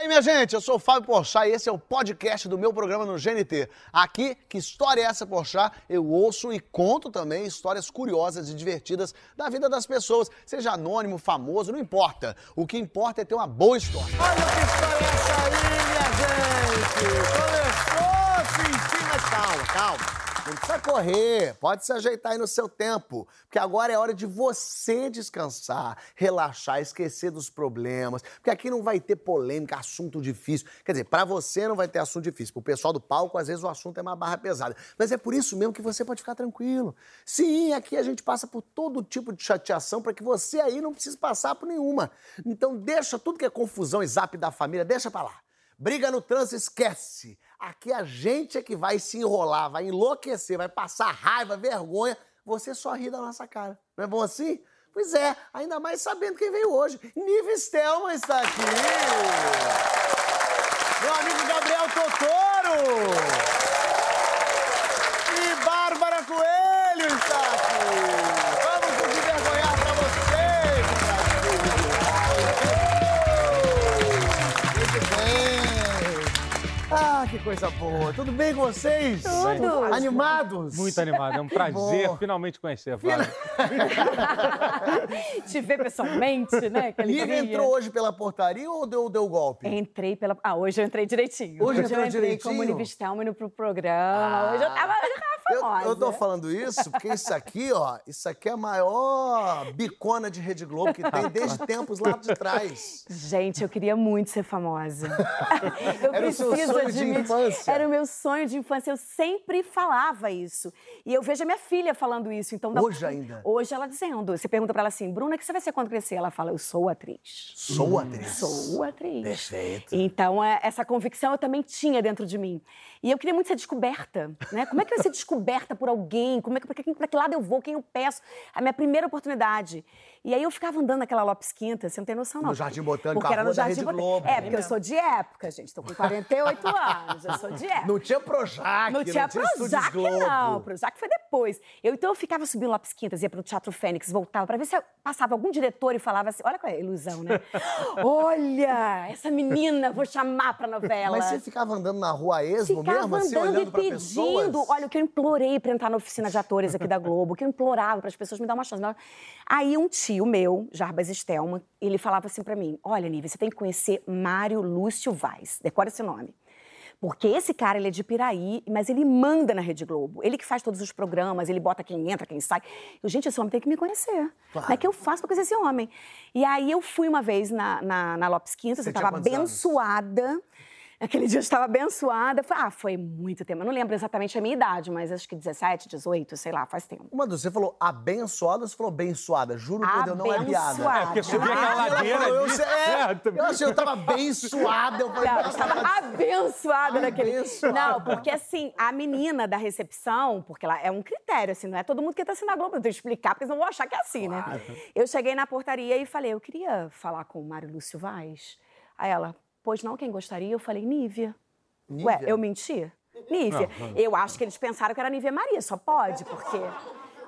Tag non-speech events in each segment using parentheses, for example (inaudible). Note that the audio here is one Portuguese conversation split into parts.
E aí, minha gente, eu sou o Fábio Porchat e esse é o podcast do meu programa no GNT. Aqui, que história é essa, Porchat? Eu ouço e conto também histórias curiosas e divertidas da vida das pessoas, seja anônimo, famoso, não importa. O que importa é ter uma boa história. Olha que história é essa aí, minha gente! Começou, sim, sim, mas calma, calma. Não precisa correr, pode se ajeitar aí no seu tempo, porque agora é hora de você descansar, relaxar, esquecer dos problemas, porque aqui não vai ter polêmica, assunto difícil. Quer dizer, para você não vai ter assunto difícil, pro pessoal do palco às vezes o assunto é uma barra pesada, mas é por isso mesmo que você pode ficar tranquilo. Sim, aqui a gente passa por todo tipo de chateação para que você aí não precise passar por nenhuma. Então deixa tudo que é confusão e zap da família, deixa pra lá. Briga no trânsito, esquece. Aqui a gente é que vai se enrolar, vai enlouquecer, vai passar raiva, vergonha. Você só ri da nossa cara. Não é bom assim? Pois é, ainda mais sabendo quem veio hoje. Nive Stelman está aqui. Meu amigo Gabriel Totoro. Que coisa boa. Tudo bem com vocês? Tudo. Animados? Muito animado, é um prazer bom. finalmente conhecer, Flávio. (laughs) Te ver pessoalmente, né? Alegria. entrou hoje pela portaria ou deu, deu golpe? Entrei pela. Ah, hoje eu entrei direitinho. Hoje eu entrou entrei direitinho? como Nive Stelman pro programa. Hoje eu tava, eu já tava Eu, famosa. eu tô falando isso porque isso aqui, ó, isso aqui é a maior bicona de Rede Globo que tem desde (laughs) tempos lá de trás. Gente, eu queria muito ser famosa. (laughs) eu Era o seu preciso sonho de. Infância. Era o meu sonho de infância. Eu sempre falava isso. E eu vejo a minha filha falando isso. Então, Hoje ainda? Hoje ela dizendo. Você pergunta pra ela assim, Bruna, o que você vai ser quando crescer? Ela fala, eu sou atriz. Sou atriz. Sou atriz. Perfeito. Então, é, essa convicção eu também tinha dentro de mim. E eu queria muito ser descoberta, né? Como é que eu ia ser descoberta por alguém? Como é que, pra, que, pra que lado eu vou? Quem eu peço? A minha primeira oportunidade. E aí eu ficava andando naquela Lopes Quinta, você não tem noção, não. No Jardim Botânico, Porque era no Jardim Rede Botânico. Globo. É, porque eu sou de época, gente. Tô com 48 (laughs) anos, eu sou de época. Não tinha Projac, Não tinha Estúdios Prozac, Globo. não. Prozac foi depois. Eu, então, eu ficava subindo Lopes Quintas, ia pro Teatro Fênix, voltava pra ver se eu passava algum diretor e falava assim, olha qual é a ilusão, né? (laughs) olha, essa menina, vou chamar pra novela. Mas você ficava andando na rua a esmo Mesmo, assim, andando e pedindo. Olha, o que eu implorei pra entrar na oficina de atores aqui da Globo, o que eu implorava para as pessoas me dar uma chance. Aí um tio meu, Jarbas Stelman, ele falava assim pra mim: Olha, Nívia, você tem que conhecer Mário Lúcio Vaz. Decora esse nome. Porque esse cara, ele é de Piraí, mas ele manda na Rede Globo. Ele que faz todos os programas, ele bota quem entra, quem sai. Eu, gente, esse homem tem que me conhecer. Claro. Como é que eu faço pra conhecer esse homem? E aí eu fui uma vez na, na, na Lopes Quintas, Você eu tinha tava quantos anos? (laughs) Aquele dia eu estava abençoada. Foi- Ah, foi muito tempo. Eu não lembro exatamente a minha idade, mas acho que 17, 18, sei lá, faz tempo. Uma você falou abençoada, você falou abençoada. Juro por Deus, não é piada. Abençoada. É, porque subir aquela Ela ladeira eu, é, achei, eu tava abençoada. Eu falei, Não, eu nossa, estava abençoada naquele. Abençoada. Não, porque assim, a menina da recepção, porque ela é um critério, assim, não é todo mundo que entra assim na Globo, eu tenho que explicar, porque eles não vão achar que é assim, né? Eu cheguei na portaria e falei, eu queria falar com o Mário Lúcio Vaz. Aí ela, pois não, quem gostaria? Eu falei, Nívia. Ué, Nívia? eu menti? Nívia. Eu acho que eles pensaram que era Nívia Maria, só pode, porque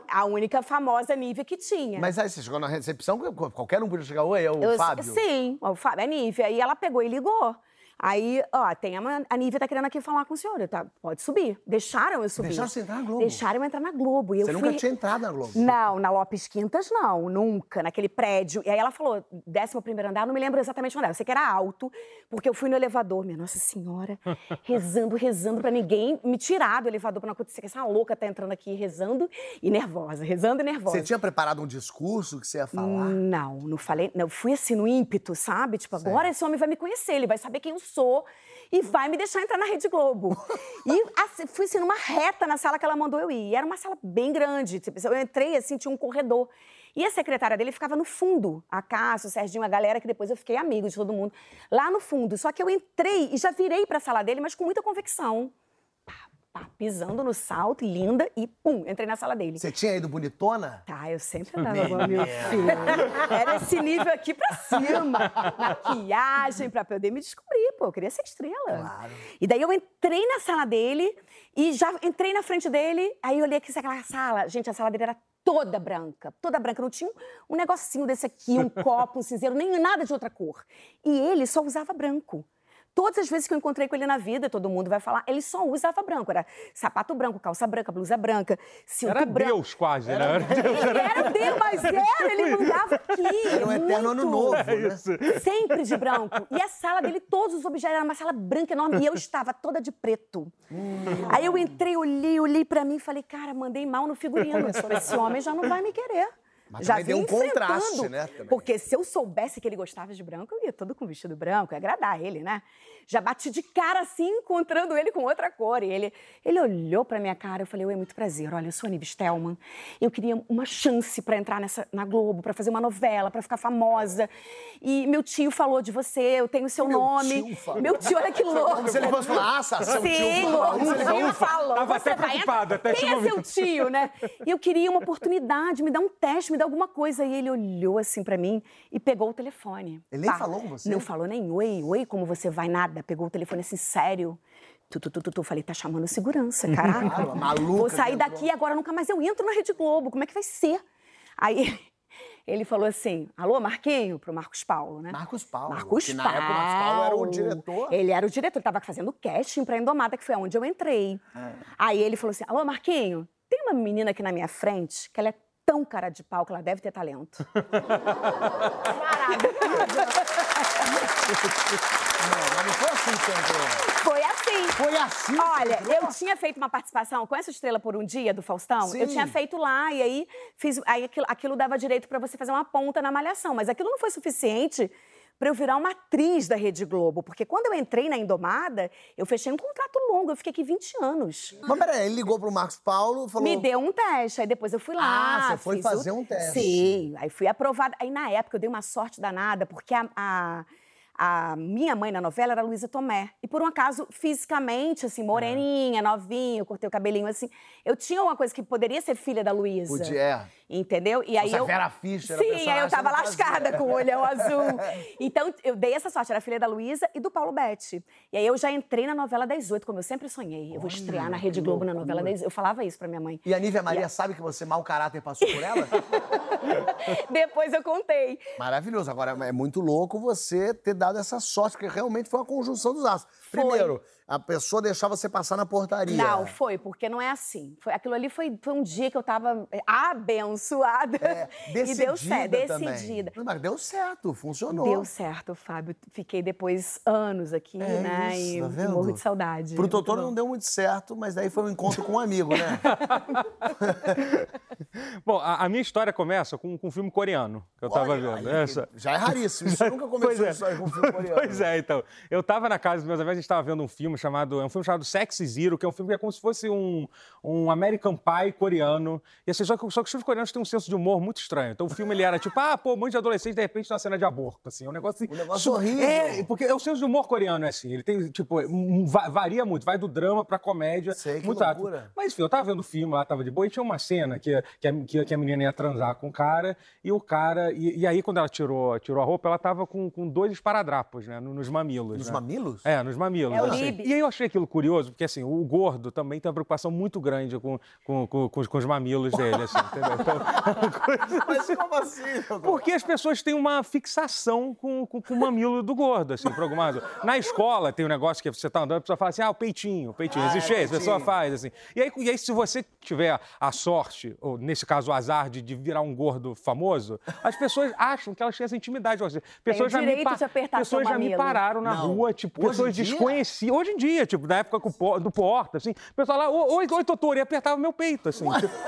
a única famosa Nívia que tinha. Mas aí você chegou na recepção, qualquer um podia chegar, oi, é o Eu- Fábio? Sim, o Fábio, é Nívia. E ela pegou e ligou. Aí, ó, tem a, a Nívia tá querendo aqui falar com o senhor, tá? Pode subir. Deixaram eu subir. Deixaram você entrar na Globo? Deixaram eu entrar na Globo. E eu Você fui... nunca tinha entrado na Globo? Não, na Lopes Quintas não, nunca, naquele prédio. E aí ela falou, décimo primeiro andar, não me lembro exatamente onde era. Eu sei que era alto, porque eu fui no elevador, minha Nossa Senhora, (laughs) rezando, rezando pra ninguém me tirar do elevador pra não acontecer que essa louca tá entrando aqui rezando e nervosa, rezando e nervosa. Você tinha preparado um discurso que você ia falar? Não, não falei. Não, fui assim no ímpeto, sabe? Tipo, agora esse homem vai me conhecer, ele vai saber quem eu sou e vai me deixar entrar na Rede Globo. (laughs) e assim, fui assim numa reta na sala que ela mandou eu ir. E era uma sala bem grande. Tipo, eu entrei assim, tinha um corredor. E a secretária dele ficava no fundo, a Cássio, o Serginho, a galera, que depois eu fiquei amigo de todo mundo, lá no fundo. Só que eu entrei e já virei pra sala dele, mas com muita convicção. Pá, pá, pisando no salto, linda, e pum, entrei na sala dele. Você tinha ido bonitona? Tá, eu sempre andava com meu filho. Era esse nível aqui pra cima. Maquiagem, pra poder me descobrir, pô. Eu queria ser estrela. Claro. E daí eu entrei na sala dele e já entrei na frente dele. Aí eu olhei aqui aquela sala. Gente, a sala dele era toda branca. Toda branca. Não tinha um, um negocinho desse aqui, um (laughs) copo, um cinzeiro, nem nada de outra cor. E ele só usava branco. Todas as vezes que eu encontrei com ele na vida, todo mundo vai falar, ele só usava branco. Era sapato branco, calça branca, blusa branca, cinto Era branco. Deus quase, né? Era Deus. Ele era Deus, mas era, ele mandava aqui. Era um eterno ano novo, É né? isso. Sempre de branco. E a sala dele, todos os objetos, era uma sala branca enorme. E eu estava toda de preto. Aí eu entrei, olhei, olhei pra mim e falei, cara, mandei mal no figurino. Esse homem já não vai me querer. Mas já deu um contraste, né, também. Porque se eu soubesse que ele gostava de branco, eu ia todo com vestido branco, ia agradar ele, né? Já bati de cara assim, encontrando ele com outra cor. E ele, ele olhou pra minha cara, eu falei, oi, muito prazer. Olha, eu sou a Nive Stelman. Eu queria uma chance pra entrar nessa, na Globo, pra fazer uma novela, pra ficar famosa. E meu tio falou de você, eu tenho o seu Meu nome. tio falou. Meu tio, olha que (laughs) louco. Se ele fosse falar, ah, seu Sim, tio falou. meu Ele falou, tio falou. Tava até preocupado, até Quem é seu tio, né? E eu queria uma oportunidade, me dar um teste, me dar alguma coisa. E ele olhou assim pra mim e pegou o telefone. Ele nem falou com você? Não falou nem oi, oi, como você vai, nada. Pegou o telefone assim, sério. Tu, tu, tu, tu. Falei, tá chamando segurança, (laughs) caraca. Claro, maluca Vou sair daqui agora, nunca mais eu entro na Rede Globo. Como é que vai ser? Aí (laughs) ele falou assim, alô, Marquinho, pro Marcos Paulo, né? Marcos Paulo. Marcos que Paulo. na época o Marcos Paulo era o diretor. Ele era o diretor, ele tava fazendo casting pra Indomada, que foi onde eu entrei. É. Aí ele falou assim: Alô, Marquinho, tem uma menina aqui na minha frente que ela é tão cara de pau que ela deve ter talento. (laughs) Mas não foi assim que você entrou. Foi assim. Foi assim Olha, eu tinha feito uma participação com essa estrela por um dia do Faustão. Sim. Eu tinha feito lá e aí fiz, aí aquilo, aquilo dava direito pra você fazer uma ponta na malhação, mas aquilo não foi suficiente pra eu virar uma atriz da Rede Globo, porque quando eu entrei na Indomada, eu fechei um contrato longo, eu fiquei aqui 20 anos. Mas peraí, ele ligou pro Marcos Paulo e falou... Me deu um teste, aí depois eu fui lá. Ah, você foi fazer o... um teste. Sim, aí fui aprovada. Aí na época eu dei uma sorte danada, porque a, a, a minha mãe na novela era a Luísa Tomé. E por um acaso, fisicamente, assim, moreninha, novinha, eu cortei o cabelinho assim. Eu tinha uma coisa que poderia ser filha da Luísa. Podia, é. Entendeu? E aí Fosse a eu. Vera Fischer, a Sim, aí eu tava lascada com o olhão azul. (laughs) Então, eu dei essa sorte. Era filha da Luísa e do Paulo Betti. E aí eu já entrei na novela das oito, como eu sempre sonhei. Eu vou estrear na Rede Globo na novela das Eu falava isso pra minha mãe. E a Nívia Maria sabe que você, mau caráter, passou por ela? (laughs) Depois eu contei. Maravilhoso. Agora, é muito louco você ter dado essa sorte, porque realmente foi uma conjunção dos astros. Foi. Primeiro, a pessoa deixar você passar na portaria. Não, foi, porque não é assim. Foi, aquilo ali foi, foi um dia que eu tava é, abençoada. É, (laughs) e deu certo, decidida também. decidida. Mas deu certo, funcionou. Deu certo, Fábio. Fiquei depois anos aqui, É né? isso, e, tá e vendo? morro de saudade. Pro Totoro não deu muito certo, mas daí foi um encontro com um amigo, né? (laughs) Bom, a, a minha história começa com, com um filme coreano que eu tava Olha, vendo. aí, Essa- Já é raríssimo. Isso nunca (laughs) começou é. com (laughs) coreano. Pois é, então. Eu tava na casa dos meus amigos, a gente tava vendo um filme chamado. É um filme chamado Sexy Zero, que é um filme que é como se fosse um, um American Pie coreano. E assim, só que, só que os filmes coreanos têm um senso de humor muito estranho. Então o filme ele era tipo, ah, pô, um monte de adolescente, de repente, uma cena de aborto. Assim, é um negócio assim. Um negócio su- horrível. É, porque é o senso de humor coreano, é assim. Ele tem, tipo, um- va- varia muito, vai do drama pra comédia. Sei, que muito loucura. rápido. Mas enfim, eu tava vendo o filme lá, tava de boa, e tinha uma cena que, que, a, que, a menina ia transar com o cara, e o cara. E, e aí, quando ela tirou, tirou a roupa, ela tava com, com dois esparadrapos, né? no- Nos mamilos. Nos né? mamilos? É, nos mamilos. É o assim. E aí eu achei aquilo curioso, porque assim, o gordo também tem uma preocupação muito grande com, com, com, com os, com os mamilos dele, assim, (laughs) entendeu? Então, (laughs) Mas como assim? porque as pessoas têm uma fixação com, com, com o mamilo do gordo, assim, por alguma razão. Na escola tem um negócio que você tá andando, a pessoa fala assim, ah, o peitinho, o peitinho. Ah, Existe é, isso, a pessoa faz, assim. E aí, e aí, se você tiver a sorte, ou nesse caso o azar, de, de virar um gordo famoso, as pessoas acham que elas têm essa intimidade. Ou seja, pessoas já me, pa- apertar pessoas já me pararam na Não. rua, tipo, Hoje pessoas desconhecidas. Hoje em dia, tipo, na época do Porta, assim, o pessoal lá, oi, oi, doutor, e apertava meu peito, assim.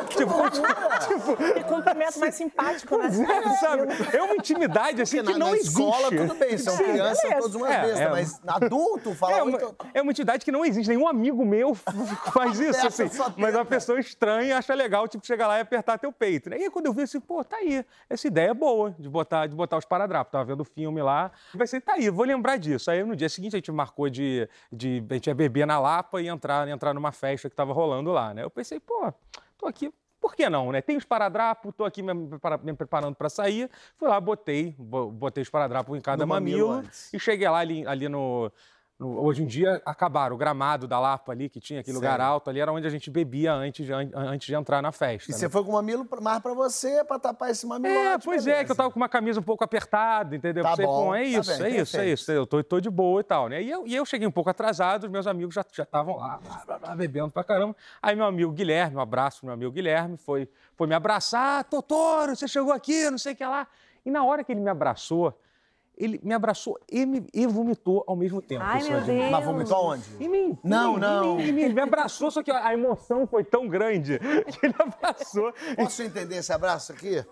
Tipo, tipo, Que cumprimento mais simpático, né? é, sabe? É uma intimidade assim Porque que na, não na existe. escola, tudo bem, são Sim, crianças, beleza. todos umas É, bestas, é. mas adulto fala É uma, tô- é uma entidade que não existe. Nenhum amigo meu (laughs) faz isso, assim. Mas uma pessoa estranha acha legal, tipo, chegar lá e apertar teu peito. né? E aí, quando eu vi assim, pô, tá aí. Essa ideia é boa de botar, de botar os paradrapos. Tava vendo o filme lá. Vai ser, tá aí, vou lembrar disso. Aí no dia seguinte a gente marcou de. de a gente ia beber na Lapa e entrar, entrar numa festa que tava rolando lá, né? Eu pensei, pô, tô aqui. Por que não, né? Tem os paradrapos, tô aqui me, prepara- me preparando para sair. Fui lá, botei, bo- botei os paradrapos em cada No mamilo mamilo e cheguei lá ali, ali no, no- hoje em dia acabaram. O gramado da Lapa ali, que tinha aquele lugar alto ali, era onde a gente bebia antes de, an- antes de entrar na festa. E né? você foi com o mamilo mais pra você, pra tapar esse mamilo. É, pois é, que eu tava com uma camisa um pouco apertada, entendeu? Tá Pensei, bom, é tá isso, bem, é isso, é perfeito. isso. Eu tô, tô de boa e tal, né? E eu, e eu cheguei um pouco atrasado, os meus amigos já estavam lá, blá, blá, bebendo pra caramba. Aí meu amigo Guilherme, um abraço pro meu amigo Guilherme, foi, foi me abraçar, "Ah, Totoro, você chegou aqui, não sei o que lá. E na hora que ele me abraçou, ele me abraçou e, me, e vomitou ao mesmo tempo. Ai, meu. Deus. Mas vomitou aonde? Em mim. em Não, mim, não. Em mim, em mim. Ele me abraçou, só que a emoção foi tão grande (laughs) que ele abraçou. Posso entender esse abraço aqui?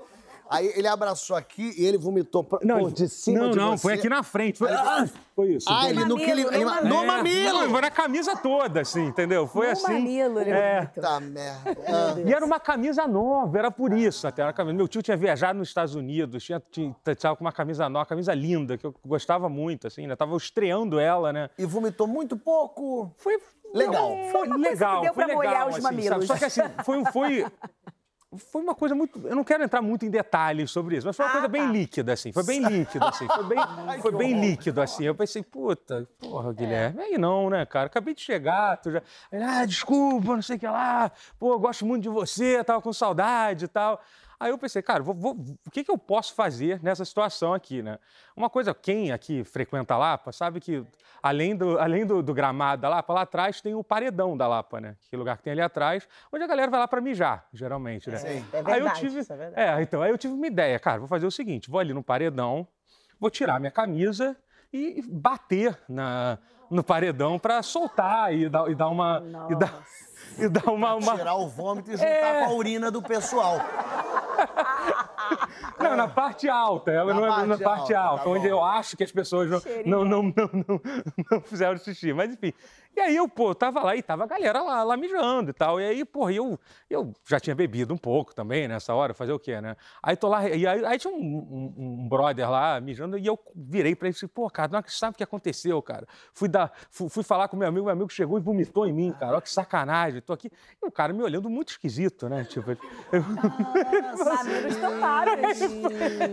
Aí ele abraçou aqui e ele vomitou pra, Não, por de cima não, de não, você. foi aqui na frente. Foi, Ah, foi isso. Ah, ele no que ele... mamilo, ele no no É, mamilo! Não, foi na camisa toda, assim, entendeu? Foi No assim. mamilo, ele É. vomitou. Tá merda. Ah. E era uma camisa nova, era por isso até. Era camisa. Meu tio tinha viajado nos Estados Unidos, tinha, tinha, tava com uma camisa nova, uma camisa linda, que eu gostava muito, assim, né? Tava estreando ela, né? E vomitou muito pouco. Foi Legal. Não, foi uma coisa legal, que deu foi pra legal, molhar os assim, mamilos. sabe? Só que assim, foi, um- foi, foi uma coisa muito. Eu não quero entrar muito em detalhes sobre isso, mas foi uma Ah, coisa bem tá. líquida, assim. Foi bem líquido, assim. Foi bem, (laughs) foi bem líquido, assim. Eu pensei, puta, porra, Guilherme, aí não, né, cara? Acabei de chegar, tu já. Ah, desculpa, não sei o que lá. Pô, gosto muito de você, tava com saudade e tal. Aí eu pensei, cara, vou- vou- o que, que eu posso fazer nessa situação aqui, né? Uma coisa, quem aqui frequenta a Lapa sabe que, além do, além do, do gramado da Lapa, lá atrás tem o paredão da Lapa, né? Que lugar que tem ali atrás, onde a galera vai lá pra mijar, geralmente, né? Sim. É aí eu verdade, tive, isso é verdade. é, então, aí eu tive uma ideia, cara, vou fazer o seguinte, vou ali no paredão, vou tirar minha camisa e bater na, no paredão pra soltar e dar, e dar uma... E dar, e dar uma, uma- Tirar o vômito e juntar É. com a urina do pessoal. (laughs) Não, na parte alta. Ela Na não é na parte parte alta, alta, tá onde eu acho que as pessoas não, não, não, não, não, não fizeram xixi. Mas enfim. E aí eu, pô, tava lá e tava a galera lá, lá mijando e tal. E aí, pô, eu, eu já tinha bebido um pouco também nessa hora, fazer o quê, né? Aí tô lá, e aí, aí tinha um, um- um brother lá mijando e eu virei pra ele e disse, pô, cara, não sabe o que aconteceu, cara? Fui, dar, fui, fui falar com meu amigo, meu amigo chegou e vomitou em mim, cara. Olha que sacanagem, tô aqui. E o cara me olhando muito esquisito, né? Tipo, eu, (laughs) tampados.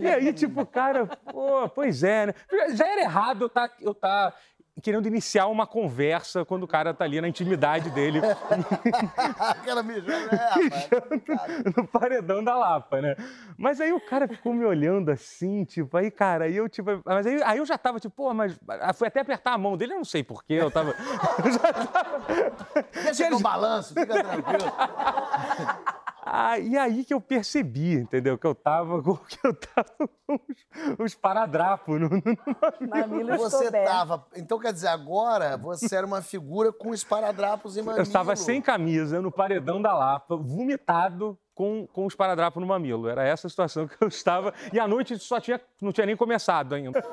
e aí, tipo, cara, pô, pois é, né? Já- Já era errado eu tá, eu tá querendo iniciar uma conversa quando o cara tá ali na intimidade dele, (laughs) Aquela mijando, é, rapaz. (laughs) no paredão da Lapa, né? Mas aí o cara ficou me olhando assim, tipo, aí, cara, aí eu, tipo, mas aí, aí eu já tava, tipo, pô, mas ah, fui até apertar a mão dele, eu não sei porquê, eu tava. (laughs) eu já tava- Deixa eu balanço, fica tranquilo. Ah, e aí que eu percebi, entendeu? Que eu tava com, (laughs) que eu tava com os, os paradrapos no, no- Mamilos Você tava. Então quer dizer, agora você era uma figura com esparadrapos e mamilo. Eu estava sem camisa, no paredão da Lapa, vomitado com, com os paradrapos no mamilo. Era essa a situação que eu estava. E a noite só tinha, não tinha nem começado ainda.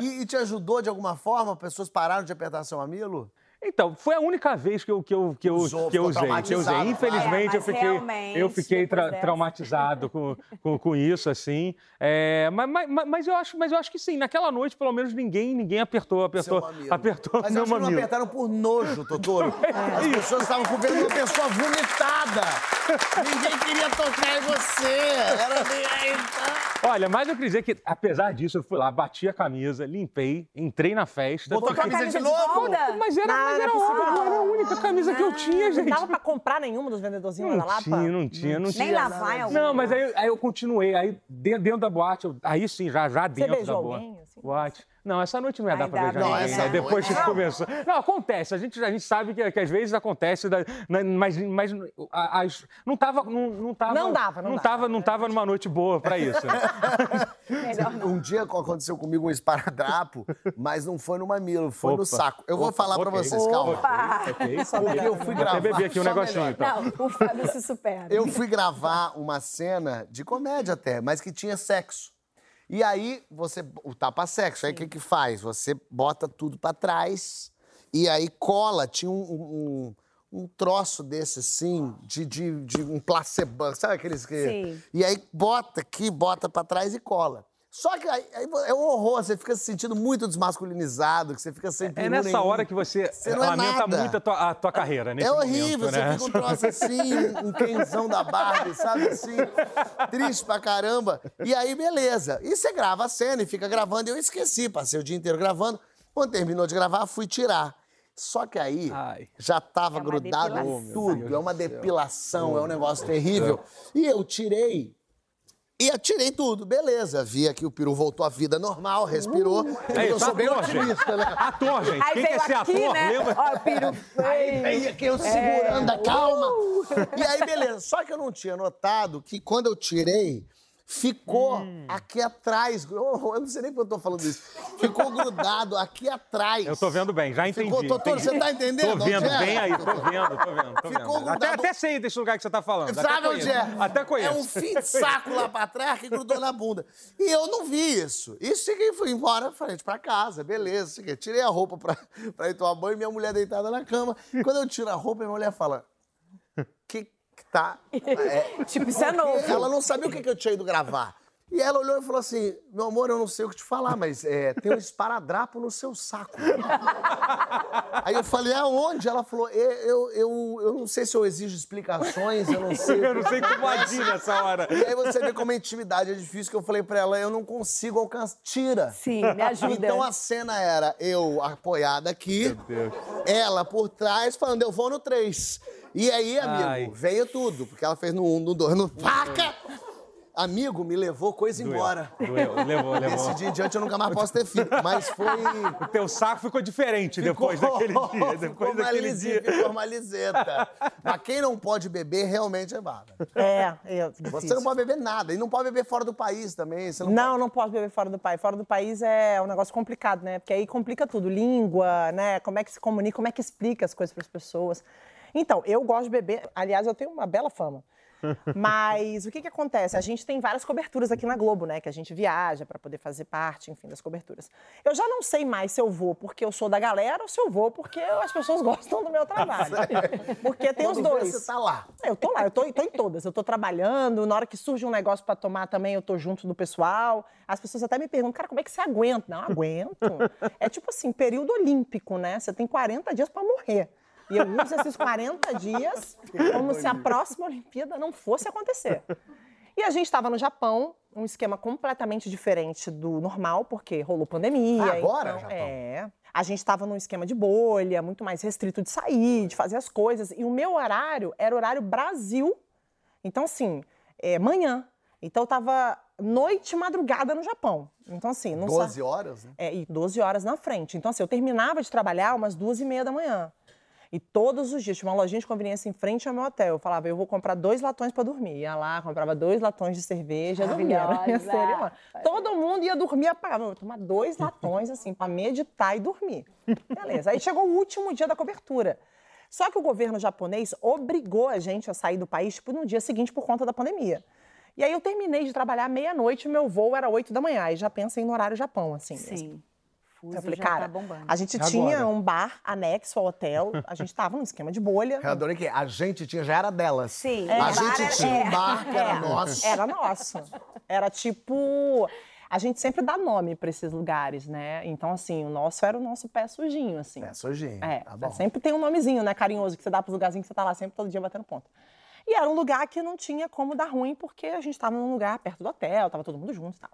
E, e te ajudou de alguma forma? Pessoas pararam de apertar seu mamilo? Então, foi a única vez que eu, que eu, que eu, Usou, que eu usei. Que eu usei. Infelizmente, claro. eu fiquei, É, eu fiquei tra- traumatizado com, com, com isso, assim. É, mas, mas, mas, eu acho, mas eu acho que sim, naquela noite, pelo menos, ninguém, ninguém apertou, apertou, mamilo. apertou Mas meu que não mamilo. apertaram por nojo, Totoro. (laughs) As pessoas estavam com vendo uma pessoa vomitada. (laughs) Ninguém queria tocar em você. Era. Olha, mas eu queria dizer que, apesar disso, eu fui lá, bati a camisa, limpei, entrei na festa. Botou a camisa de camisa de novo? volta? Mas era, Não, mas não é era, possível, óbvio, era a única camisa que eu tinha, Não gente. dava pra comprar nenhuma dos vendedorzinhos Não da Lapa? tinha, não tinha, não Nem tinha. lavar em algum Não, mas aí, aí eu continuei, aí de- dentro da boate, eu- aí sim, já, já dentro da beijou boate. alguém, assim? boate. Não, essa noite não ia dar dá, beijar não, ninguém. essa né? Depois que começou. Não, acontece. A gente, a gente sabe que, que às vezes acontece, da- na- mas, mas a- as- não tava. Não, não, tava, Não dava, não não dava. tava, não tava numa noite boa pra isso. né? (laughs) Melhor não. Um dia aconteceu comigo um esparadrapo, mas não foi no mamilo, foi no Opa. saco. Eu vou Opa, falar pra ok. vocês, calma. Opa! Ok, Porque eu fui gravar. beber aqui um negocinho, então. Não, o Fábio se supera. Eu fui gravar uma cena de comédia até, mas que tinha sexo. E aí, você. O tapa-sexo, aí o que que faz? Você bota tudo pra trás e aí cola. Tinha um, um, um troço desse assim, de, de, de um placebo, sabe aqueles que. Sim. E aí bota aqui, bota pra trás e cola. Só que aí, aí é um horror, você fica se sentindo muito desmasculinizado, que você fica sem É peru nessa nenhum. hora que você, Você não é lamenta nada. muito a tua, a tua carreira, nesse É horrível, momento, né? você fica um troço assim, um, quenzão da Barbie, sabe assim? Triste pra caramba. E aí, beleza. E você grava a cena e fica gravando. Eu esqueci, passei o dia inteiro gravando. Quando terminou de gravar, fui tirar. Só que aí Ai. já tava É grudado depilação. tudo. É uma depilação, é um negócio terrível. E eu tirei. E eu tirei tudo, beleza. Vi que o peru voltou à vida normal, respirou. É eu sou bem ator, gente. otimista, né? Ator, gente. Aí Quem ser aqui, ator, né? lembra? Ó, o peru. Aí aqui eu segurando a calma. E aí, beleza. Só que eu não tinha notado que quando eu tirei, ficou Hum. aqui atrás. (laughs) Eu, não sei nem porque eu tô falando isso. Ficou grudado aqui atrás. Eu tô vendo bem, já entendi. Ficou, doutor, entendi. você tá entendendo? Tô vendo é? bem aí, tô vendo, tô vendo, tô Ficou vendo. Até, grudado. até sei desse lugar que você tá falando. Sabe até onde é? Até conheço. É um fim de saco lá pra trás que grudou na bunda. E eu não vi isso. E cheguei, fui embora, frente pra casa, beleza. Cheguei, tirei a roupa pra, pra ir tomar banho, minha mulher deitada na cama. Quando eu tiro a roupa, minha mulher fala: que, que tá. É, Tipo, isso é novo. ela não sabia o que, que eu tinha ido gravar. E ela olhou e falou assim: Meu amor, eu não sei o que te falar, mas é, tem um esparadrapo no seu saco. (laughs) Aí eu falei: Aonde? Ela falou: eu, eu, eu, eu não sei se eu exijo explicações, eu não sei. (laughs) Eu não sei como agir nessa hora. E aí você vê como a intimidade é difícil, que eu falei pra ela: Eu não consigo alcançar. Tira. Sim, me ajuda. Então a cena era eu apoiada aqui, Deus. ela por trás, falando, eu vou no 3. E aí, amigo, Ai. veio tudo, porque ela fez no 1, no 2, no faca. Amigo, me levou coisa embora. Doeu, levou, levou. Desse dia em diante eu nunca mais posso ter filho. Mas foi. O teu saco ficou diferente (laughs) depois Ficou- daquele dia. ficou Depois uma daquele dia. Ficou uma liseta. Mas quem não pode beber realmente é bárbaro. É, é Você difícil. não pode beber nada. E não pode beber fora do país também. Você não, Não, não posso beber fora do país. Fora do país é um negócio complicado, né? Porque aí complica tudo. Língua, né? Como é que se comunica, como é que explica as coisas para as pessoas. Então, eu gosto de beber. Aliás, eu tenho uma bela fama. Mas o que, que acontece? A gente tem várias coberturas aqui na Globo, né? Que a gente viaja para poder fazer parte, enfim, das coberturas. Eu já não sei mais se eu vou porque eu sou da galera ou se eu vou porque as pessoas gostam do meu trabalho. Porque tem os Quando vê, dois. Você tá lá. Eu tô lá, eu tô, tô em todas. Eu tô trabalhando, na hora que surge um negócio pra tomar também, eu tô junto do pessoal. As pessoas até me perguntam, cara, como é que você aguenta? Não, aguento. É tipo assim, período olímpico, né? Você tem 40 dias pra morrer. E eu uso esses 40 dias como se a próxima Olimpíada não fosse acontecer. E a gente estava no Japão, um esquema completamente diferente do normal, porque rolou pandemia. Ah, agora, então, Japão? É. A gente estava num esquema de bolha, muito mais restrito de sair, de fazer as coisas. E o meu horário era horário Brasil. Então, assim, é, manhã. Então, eu tava noite e madrugada no Japão. Então, assim, não sa- 12 horas, né? é, e 12 horas na frente. Então, assim, eu terminava de trabalhar umas duas e meia da manhã. E todos os dias, tinha uma lojinha de conveniência em frente ao meu hotel. Eu falava, eu vou comprar dois latões para dormir. Ia lá, comprava dois latões de cerveja, dormia. (laughs) Todo mundo ia dormir apagado. Eu vou tomar dois latões, assim, para meditar e dormir. Beleza. Aí chegou o último dia da cobertura. Só que o governo japonês obrigou a gente a sair do país, tipo, no dia seguinte por conta da pandemia. E aí eu terminei de trabalhar meia-noite, meu voo era oito da manhã. Aí já pensa em no horário Japão, assim. mesmo. Fuso Eu falei, já cara, tá bombando. a gente Agora. tinha um bar anexo ao hotel, a gente tava num esquema de bolha. Eu adorei que a gente tinha, já era delas. Sim. A É, gente bar era- tinha é. um bar que era nosso. Era nosso. Era tipo. A gente sempre dá nome para esses lugares, né? Então, assim, o nosso era o nosso pé sujinho, assim. É, sujinho. É, tá bom. sempre tem um nomezinho, né, carinhoso, que você dá pros lugarzinhos que você tá lá sempre todo dia batendo ponto. E era um lugar que não tinha como dar ruim, porque a gente tava num lugar perto do hotel, tava todo mundo junto e tal.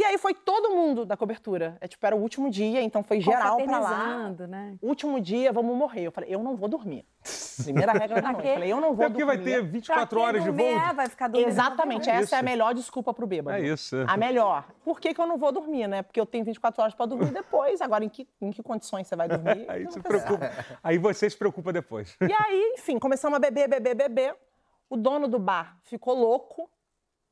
E aí foi todo mundo da cobertura. É tipo, era o último dia, então foi geral pra lá. Né? Último dia, vamos morrer. Eu falei, eu não vou dormir. (laughs) Primeira regra da noite. quê? Eu falei, eu não vou É porque dormir. vai ter 24 Pra quem horas de dormir, voo. É, vai ficar dormindo. Exatamente, essa isso. é a melhor desculpa pro bêbado. É isso. A melhor. Por que, que eu não vou dormir, né? Porque eu tenho 24 horas pra dormir depois. Agora, em que, em que condições você vai (laughs) dormir? Aí se preocupa. Aí você se preocupa depois. E aí, enfim, começamos a beber, beber, beber. O dono do bar ficou louco.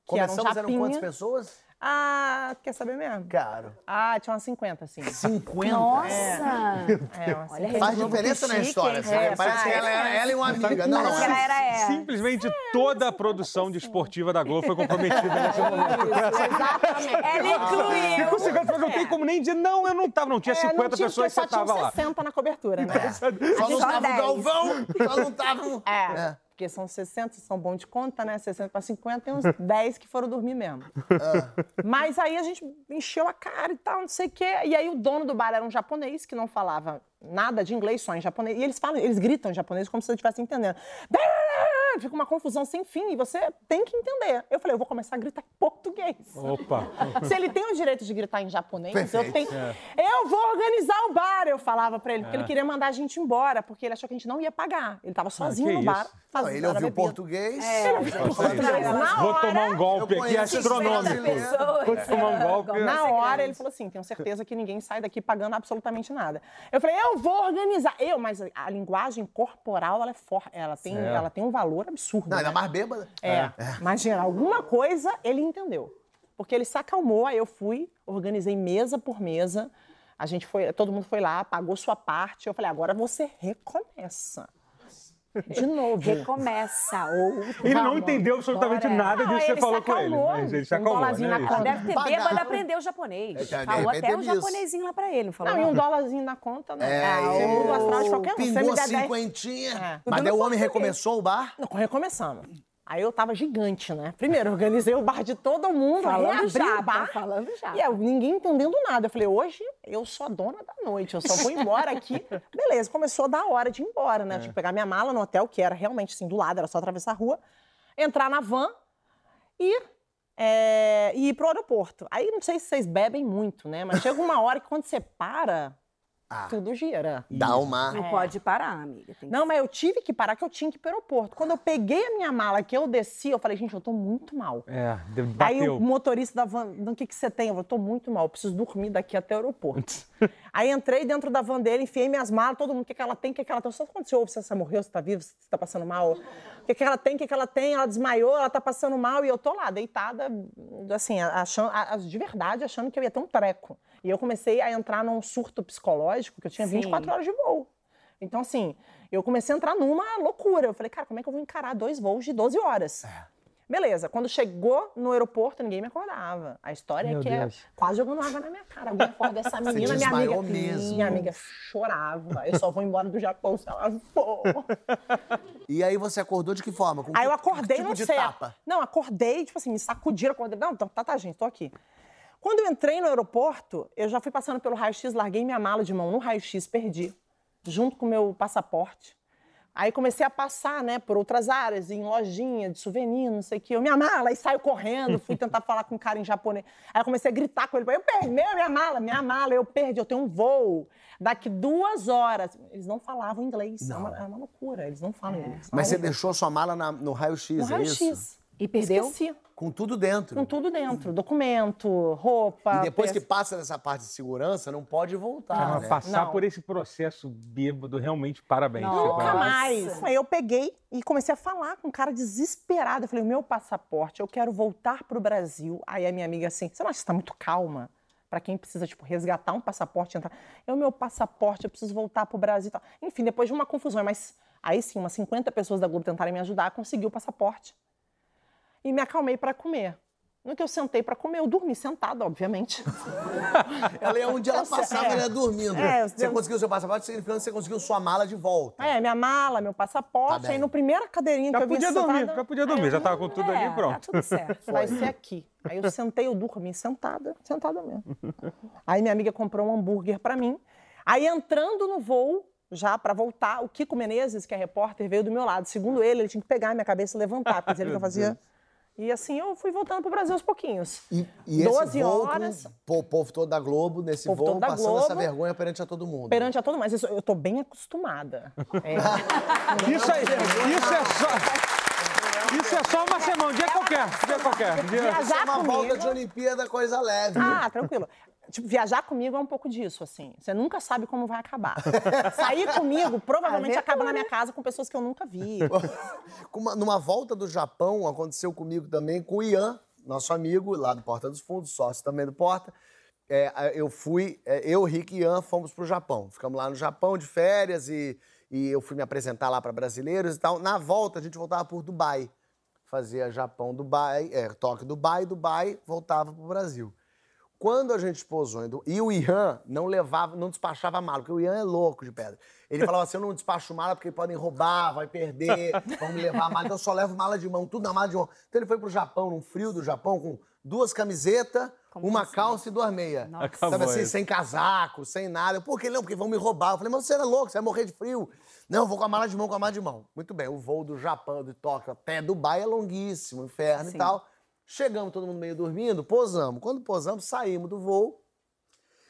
Que era um Começamos, eram quantas pessoas? Ah, quer saber mesmo? Caro. Ah, tinha umas 50, assim. 50? Nossa! É, umas Olha, 50. Faz diferença que na história. assim, É, Parece que ela, era- ela e uma amiga. Não, que ela era é. Simplesmente toda a produção desportiva da Globo foi comprometida nesse momento. Exatamente. Ela E incluiu. com 50 pessoas não tem como nem dizer, não, eu não tava, não. Tinha É, 50 não tinha, pessoas e porque você só tava tinha lá. 60 na cobertura, né? Só não Só tava o 10. Galvão, só não tava... É, É. porque são 60, são bom de conta, né? 60 para 50, tem uns (laughs) 10 que foram dormir mesmo. Mas aí a gente encheu a cara e tal, não sei o quê. E aí o dono do bar era um japonês que não falava nada de inglês, só em japonês. E eles falam, eles gritam em japonês como se eu estivesse entendendo. é, (laughs) fica uma confusão sem fim e você tem que entender. Eu falei, eu vou começar a gritar em português. Opa. (laughs) Se ele tem o direito de gritar em japonês, Perfeito. eu tenho. É. Eu vou organizar o bar, eu falava pra ele, porque ele queria mandar a gente embora, porque ele achou que a gente não ia pagar. Ele tava sozinho que no bar. isso? Não, ele ouviu bebida. português. Na Vou hora- tomar um golpe Eu aqui astronômico. esse Vou tomar um golpe. Na hora ele falou assim: tenho certeza que ninguém sai daqui pagando absolutamente nada. Eu falei, eu vou organizar. Eu, mas a linguagem corporal, ela é forte, ela tem, Certo. ela tem um valor absurdo. Não, ainda né? mais bêbada. É, imagina, alguma coisa ele entendeu. Porque ele se acalmou, aí eu fui, organizei mesa por mesa. A gente foi, todo mundo foi lá, pagou sua parte. Eu falei, agora você recomeça. De novo. Recomeça. Ou Ele não entendeu absolutamente bora. nada Não, disso que você falou com ele. acalmou. Mas ele se Um acalmou, dólarzinho né? na conta. deve ter bêbado aprendeu japonês. É, Falou até o disso. japonesinho lá pra ele, não falou? Não, e um não? dólarzinho na conta, né? É, Ah, e- o astral de qualquer um. Pingou cinquentinha. É. Mas daí o homem recomeçou o bar? Não, recomeçamos. Aí eu tava gigante, né? Primeiro, (laughs) organizei o bar de todo mundo, Falando já, o bar. tá falando já. E eu, ninguém entendendo nada. Eu falei, hoje eu sou a dona da noite, eu só vou embora aqui. (laughs) Beleza, começou a dar hora de ir embora, né? Tinha que pegar minha mala no hotel, que era realmente assim, do lado, era só atravessar a rua, entrar na van e, é, e ir pro aeroporto. Aí não sei se vocês bebem muito, né? Mas chega uma hora que quando você para, Ah. tudo gira. Dá uma. Não pode parar, amiga. Tem que Não, mas eu tive que parar, que eu tinha que ir pro aeroporto. Quando eu peguei a minha mala, que eu desci, eu falei, gente, eu tô muito mal. É, de- Aí bateu. o motorista da van, "Não, o que, que você tem? Eu falei, tô muito mal, eu preciso dormir daqui até o aeroporto. (laughs) Aí entrei dentro da van dele, enfiei minhas malas, todo mundo, o que, que ela tem, o que, que ela tem? Só quando você ouve se você morreu, se tá vivo, se tá passando mal. O que, que ela tem, o que, que ela tem? Ela desmaiou, ela tá passando mal, e eu tô lá, deitada, assim, achando, a- de verdade, achando que eu ia ter um treco. E eu comecei a entrar num surto psicológico, que eu tinha Sim. 24 horas de voo. Então, assim, eu comecei a entrar numa loucura. Eu falei, cara, como é que eu vou encarar dois voos de 12 horas? Beleza, quando chegou no aeroporto, ninguém me acordava. A história Meu é que é Deus. quase jogando água na minha cara. Alguém acorda essa (laughs) menina, minha desmaiou amiga. mesmo. Minha amiga chorava. Eu só vou embora do Japão se ela for. E aí você acordou de que forma? Com Aí eu acordei, que tipo não de sei. tapa? Não, acordei, tipo assim, me sacudiram, acordei. Não, tá, tá, gente, tô aqui. Quando eu entrei no aeroporto, eu já fui passando pelo raio-x, larguei minha mala de mão no raio-x, perdi, junto com o meu passaporte. Aí comecei a passar, né, por outras áreas, em lojinha de souvenir, não sei o quê. Eu, minha mala, aí saio correndo, fui tentar falar com um cara em japonês. Aí eu comecei a gritar com ele, eu perdi, minha mala, minha mala, eu perdi, eu tenho um voo daqui duas horas. Eles não falavam inglês, é uma, é uma loucura, eles não falam inglês. Mas você deixou sua mala na- no raio-x, no é isso? E perdeu? Esqueci. Com tudo dentro. Com tudo dentro, documento, roupa. E depois que peça- passa dessa parte de segurança, não pode voltar, né? passar Não. por esse processo bêbado, realmente, parabéns. Não. Nunca mais. Aí eu peguei e comecei a falar com um cara desesperado. Eu falei, o meu passaporte, eu quero voltar pro Brasil. Aí a minha amiga assim, você não acha que você tá muito calma? Pra quem precisa, tipo, resgatar um passaporte e entrar. É o meu passaporte, eu preciso voltar pro Brasil e tal. Enfim, depois de uma confusão, mas aí sim, umas 50 pessoas da Globo tentarem me ajudar, consegui o passaporte. E me acalmei pra comer. No que eu sentei pra comer, eu dormi sentada, obviamente. (laughs) Ela ia onde ela passava, É. ela ia dormindo. É, você eu- conseguiu seu passaporte, significando que você conseguiu sua mala de volta. É, minha mala, meu Tá passaporte. bem. aí no primeira cadeirinha Já que eu vi podia sentada, dormir, já podia dormir, já tava com tudo É, ali pronto. Tá tudo certo. Vai ser aqui. Aí eu sentei, eu dormi sentada, sentada mesmo. (laughs) Aí minha amiga comprou um hambúrguer pra mim. Aí entrando no voo, já pra voltar, o Kiko Menezes, que é repórter, veio do meu lado. Segundo ele, ele tinha que pegar a minha cabeça e levantar, porque ele que (laughs) eu fazia. E assim eu fui voltando pro Brasil aos pouquinhos. E, e esse 12 voo horas. o povo todo da Globo, nesse Povo voo, passando essa Globo. vergonha perante a todo mundo. Perante a todo mundo. Mas isso- eu tô bem acostumada. É. (laughs) Isso aí, isso é só. Isso é só uma semana, um dia qualquer, dia qualquer. Dia... Isso é Viajar uma volta comigo. de Olimpíada, coisa leve. Ah, tranquilo. Tipo, viajar comigo é um pouco disso, assim. Você nunca sabe como vai acabar. Sair (laughs) comigo provavelmente acaba na minha casa com pessoas que eu nunca vi. (laughs) Uma- numa volta do Japão, aconteceu comigo também, com o Ian, nosso amigo, lá do Porta dos Fundos, sócio também do Porta. É, eu fui, é, eu, Rick e Ian fomos pro Japão. Ficamos lá no Japão de férias e, e eu fui me apresentar lá para brasileiros e tal. Na volta, a gente voltava por Dubai. Fazia Japão, Dubai, é, Tóquio, Dubai, Dubai, voltava pro Brasil. Quando a gente pousou em Du- e o Ian não levava, não despachava mala, porque o Ian é louco de pedra. Ele falava assim: eu não despacho mala porque podem roubar, vai perder, vão me levar a mala, então eu só levo mala de mão, tudo na mala de mão. Então ele foi pro Japão, num frio do Japão, com duas camisetas, uma assim? calça e duas meias. Sabe assim, isso. sem casaco, sem nada. Por que não? Porque vão me roubar. Eu falei, mas você era louco, você vai morrer de frio. Não, eu vou com a mala de mão, com a mala de mão. Muito bem, o voo do Japão, de Tóquio até Dubai é longuíssimo, inferno Sim. e tal. Chegamos, todo mundo meio dormindo, posamos. Quando posamos, saímos do voo.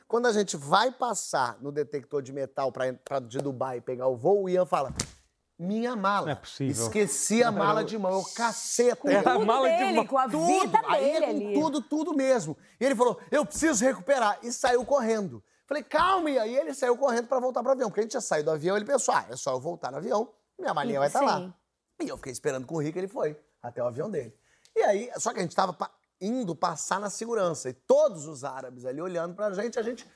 Quando a gente vai passar no detector de metal pra, pra, de Dubai pegar o voo, o Ian fala: Minha mala. Não é possível. Esqueci a mala de mão. Eu caceta. É a mala de dele, mão. com a Tudo. vida Aí dele com ali. tudo, tudo mesmo. E ele falou: Eu preciso recuperar. E saiu correndo. Falei, calma, e aí ele saiu correndo pra voltar pro avião. Porque a gente tinha saído do avião, ele pensou: ah, é só eu voltar no avião, minha malinha vai estar lá. Sim. E eu fiquei esperando com o Rico, ele foi até o avião dele. E aí, só que a gente tava pa- indo passar na segurança. E todos os árabes ali olhando pra gente, a gente.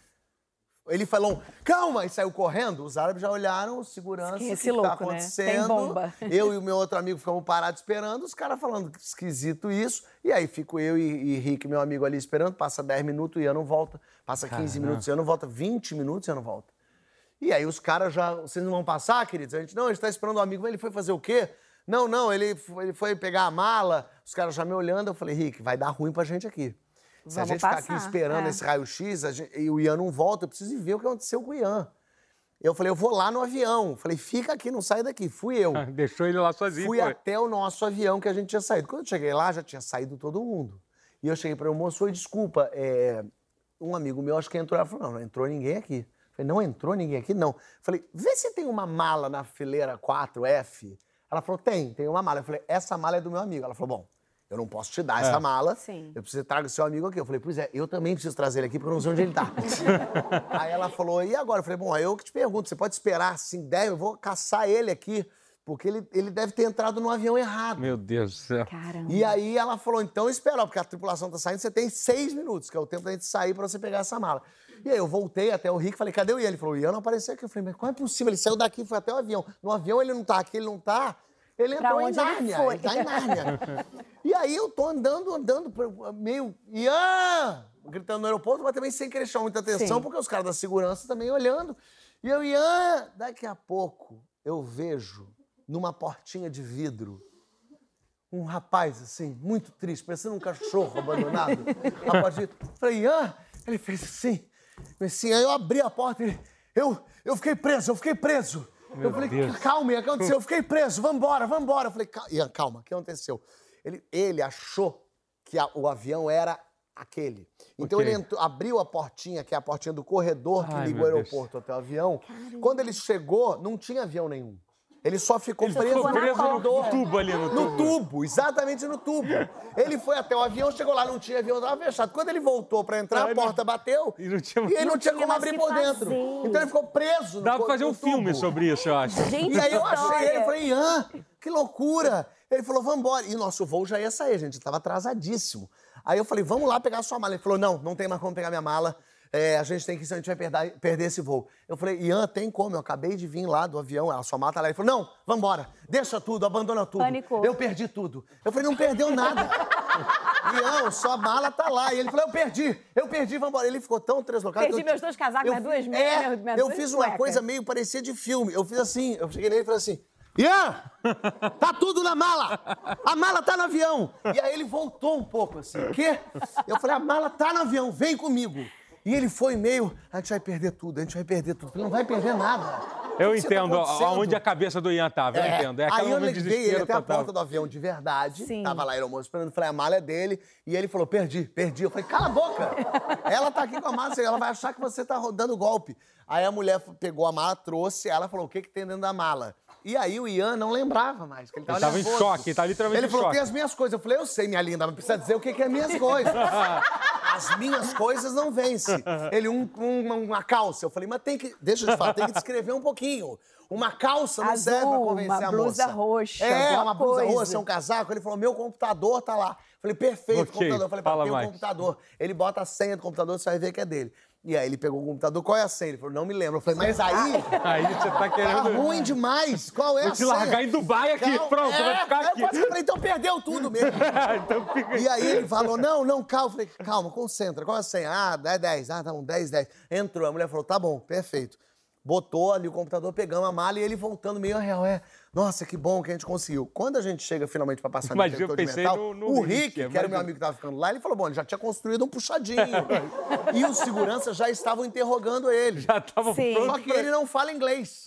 Ele falou, calma, e saiu correndo. Os árabes já olharam, segurança, o que, Esse que tá louco, né? acontecendo. Tem bomba. (laughs) Eu e o meu outro amigo ficamos parados esperando, os caras falando que esquisito isso. E aí fico eu e, e Rick, meu amigo, ali esperando. Passa 10 minutos e eu não volta. Passa 15 Caramba. minutos e eu não volta. 20 minutos e eu não volta. E aí os caras já. Vocês não vão passar, queridos? A gente, não, a gente tá esperando o amigo, mas ele foi fazer o quê? Não, não, ele, foi- ele foi pegar a mala, os caras já me olhando. Eu falei, Rick, vai dar ruim pra gente aqui. Se a Vamos gente ficar aqui passar, esperando é. esse raio-x a e o Ian não volta, eu preciso ir ver o que aconteceu com o Ian. Eu falei, eu vou lá no avião. Falei, fica aqui, não sai daqui. Fui eu. (laughs) Deixou ele lá sozinho. Fui foi. até o nosso avião que a gente tinha saído. Quando eu cheguei lá, já tinha saído todo mundo. E eu cheguei para o moço, oi, desculpa, é, um amigo meu acho que entrou. Ela falou, não, não entrou ninguém aqui. Falei, não entrou ninguém aqui, não. Falei, vê se tem uma mala na fileira 4F. Ela falou, tem, tem uma mala. Eu falei, essa mala é do meu amigo. Ela falou, bom, eu não posso te dar essa mala. Sim. Eu preciso traga o seu amigo aqui. Eu falei, pois é, eu também preciso trazer ele aqui porque eu não sei onde ele tá. (laughs) aí ela falou, e agora? Eu falei, bom, aí eu que te pergunto, você pode esperar assim 10, eu vou caçar ele aqui, porque ele, ele deve ter entrado no avião errado. Meu Deus do céu. Caramba. E aí ela falou, então espera, porque a tripulação tá saindo, você tem seis minutos, que é o tempo da gente sair pra você pegar essa mala. E aí eu voltei até o Rick e falei, cadê o Ian? Ele falou, o Ian não apareceu aqui. Eu falei, mas como é possível? Ele saiu daqui, foi até o avião. No avião ele não tá aqui, ele não tá. Ele entrou em ele Nárnia, foi? ele tá em Nárnia. e aí eu tô andando, andando, meio, Ian! Gritando no aeroporto, mas também sem querer chamar muita atenção, Sim. porque os caras da segurança também olhando. E eu, Ian! Daqui a pouco eu vejo numa portinha de vidro um rapaz, assim, muito triste, parecendo um cachorro abandonado. (laughs) A porta de... Falei, Ian? Ele fez assim, assim, aí eu abri a porta e ele, eu, eu fiquei preso, eu fiquei preso. eu falei, Deus. calma, o que aconteceu? Eu fiquei preso, vambora, vambora. Eu falei, "Cal- Ian, calma, o que aconteceu? Ele, ele achou que a- o avião era aquele. Então Ok. ele entrou- abriu a portinha, que é a portinha do corredor que Ai, liga o meu Deus. aeroporto até o avião. Quando ele chegou, não tinha avião nenhum. Ele só ficou Ele preso, ficou no preso no, tubo ali, no, No tubo, exatamente no tubo. Ele foi até o avião, chegou lá, não tinha avião, tava fechado. Quando ele voltou pra entrar, a porta bateu e não tinha- e ele não, Não tinha como abrir por dentro. Então ele ficou preso no Dá pra fazer um filme tubo. sobre isso, eu acho. Gente, E aí eu achei ele, eu falei, Ian, que loucura. Ele falou, vambora. E nosso voo já ia sair, gente tava atrasadíssimo. Aí eu falei, vamos lá pegar a sua mala. Ele falou, não, não tem mais como pegar minha mala. É, a gente tem que a gente vai perder, perder esse voo. Eu falei, Ian, tem como, eu acabei de vir lá do avião, a sua mala tá lá. Ele falou, não, vambora, deixa tudo, abandona tudo. Panicou. Eu perdi tudo. Eu falei, não perdeu nada. (laughs) Ian, sua mala tá lá. E ele falou, eu perdi, eu perdi, vambora. Ele ficou tão deslocado. Perdi eu- meus dois casacos, eu minhas duas meias, é, minhas- minhas Eu duas fiz uma cuecas. coisa meio parecia de filme. Eu fiz assim, eu cheguei nele e falei assim, Ian, tá tudo na mala. A mala tá no avião. E aí ele voltou um pouco assim, o quê? Eu falei, a mala tá no avião, vem comigo. E ele foi meio, a gente vai perder tudo, a gente vai perder tudo. Não vai perder nada. Eu tá entendo acontecendo? aonde a cabeça do Ian tava, eu entendo. É aquele aí eu levei ele até a porta do avião de verdade. Sim. Tava lá, era o moço esperando. Falei, a mala é dele. E ele falou, perdi, perdi. Eu falei, cala a boca. (laughs) ela tá aqui com a mala, ela vai achar que você tá dando golpe. Aí a mulher pegou a mala, trouxe, ela falou, o que que tem dentro da mala? E aí o Ian não lembrava mais, que ele tava Ele tava em choque, ele tava literalmente Ele em falou, choque. tem as minhas coisas. Eu falei, eu sei, minha linda, mas precisa dizer o que que é minhas coisas. (laughs) As minhas coisas não vence. Ele, um, um- uma calça. Eu falei, mas tem que, deixa eu te falar, tem que descrever um pouquinho. Uma calça não Azul, serve pra convencer uma a blusa moça. roxa, É, uma blusa coisa. roxa, um casaco. Ele falou, meu computador tá lá. Eu falei, perfeito, Ok, computador. Eu falei, fala tem o mais. computador. Ele bota a senha do computador, você vai ver que é dele. E aí ele pegou o computador, qual é a senha? Ele falou, não me lembro. Eu falei, mas aí, (laughs) Aí você tá tá querendo. ruim demais. Qual é Vou a te senha? largar em Dubai aqui, pronto, é, vai ficar eu aqui. quase falei, então perdeu tudo mesmo. (laughs) então fica E aí ele falou, não, não, calma. Eu falei, calma, concentra. Qual é a senha? Ah, 10, 10. Ah, tá bom, 10, 10. Entrou, a mulher falou, tá bom, perfeito. botou ali o computador, pegamos a mala e ele voltando meio a real. É, nossa, que bom que a gente conseguiu. Quando a gente chega finalmente pra passar no detector de metal, no- no o Rick, Rick, que era o meu amigo que tava ficando lá, ele falou, bom, ele já tinha construído um puxadinho. (laughs) e os seguranças já estavam interrogando ele. Já pronto Só que ele não fala inglês.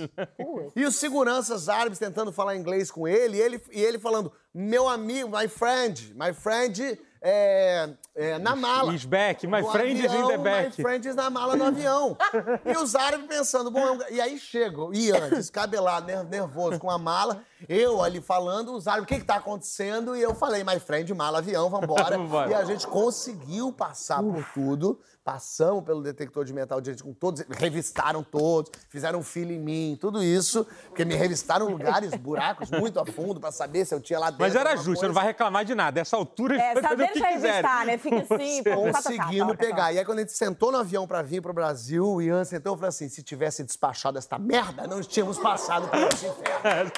E os seguranças árabes tentando falar inglês com ele, e ele, e ele falando, meu amigo, my friend, my friend é, é, na mala. He's back, my friend is in the back. My friend is na mala no avião. (laughs) e os árabes pensando, bom, um- e aí chega o Ian, descabelado, ner- nervoso com a mala, eu ali falando, os árabes, o que que tá acontecendo? E eu falei, my friend, mala, avião, vambora. (laughs) E a gente conseguiu passar por tudo, passamos pelo detector de metal direito com todos, revistaram todos, fizeram um fila em mim, tudo isso, porque me revistaram lugares, buracos muito a fundo pra saber se eu tinha lá dentro. Mas era justo, você não vai reclamar de nada. Essa altura, É, (laughs) eles deixa revistar, né? Fica assim, pô, tá, tá, tá, Conseguimos tá, tá. pegar. E aí, quando a gente sentou no avião pra vir pro Brasil, o Ian sentou e falou assim: se tivesse despachado esta merda, não tínhamos passado por esse inferno.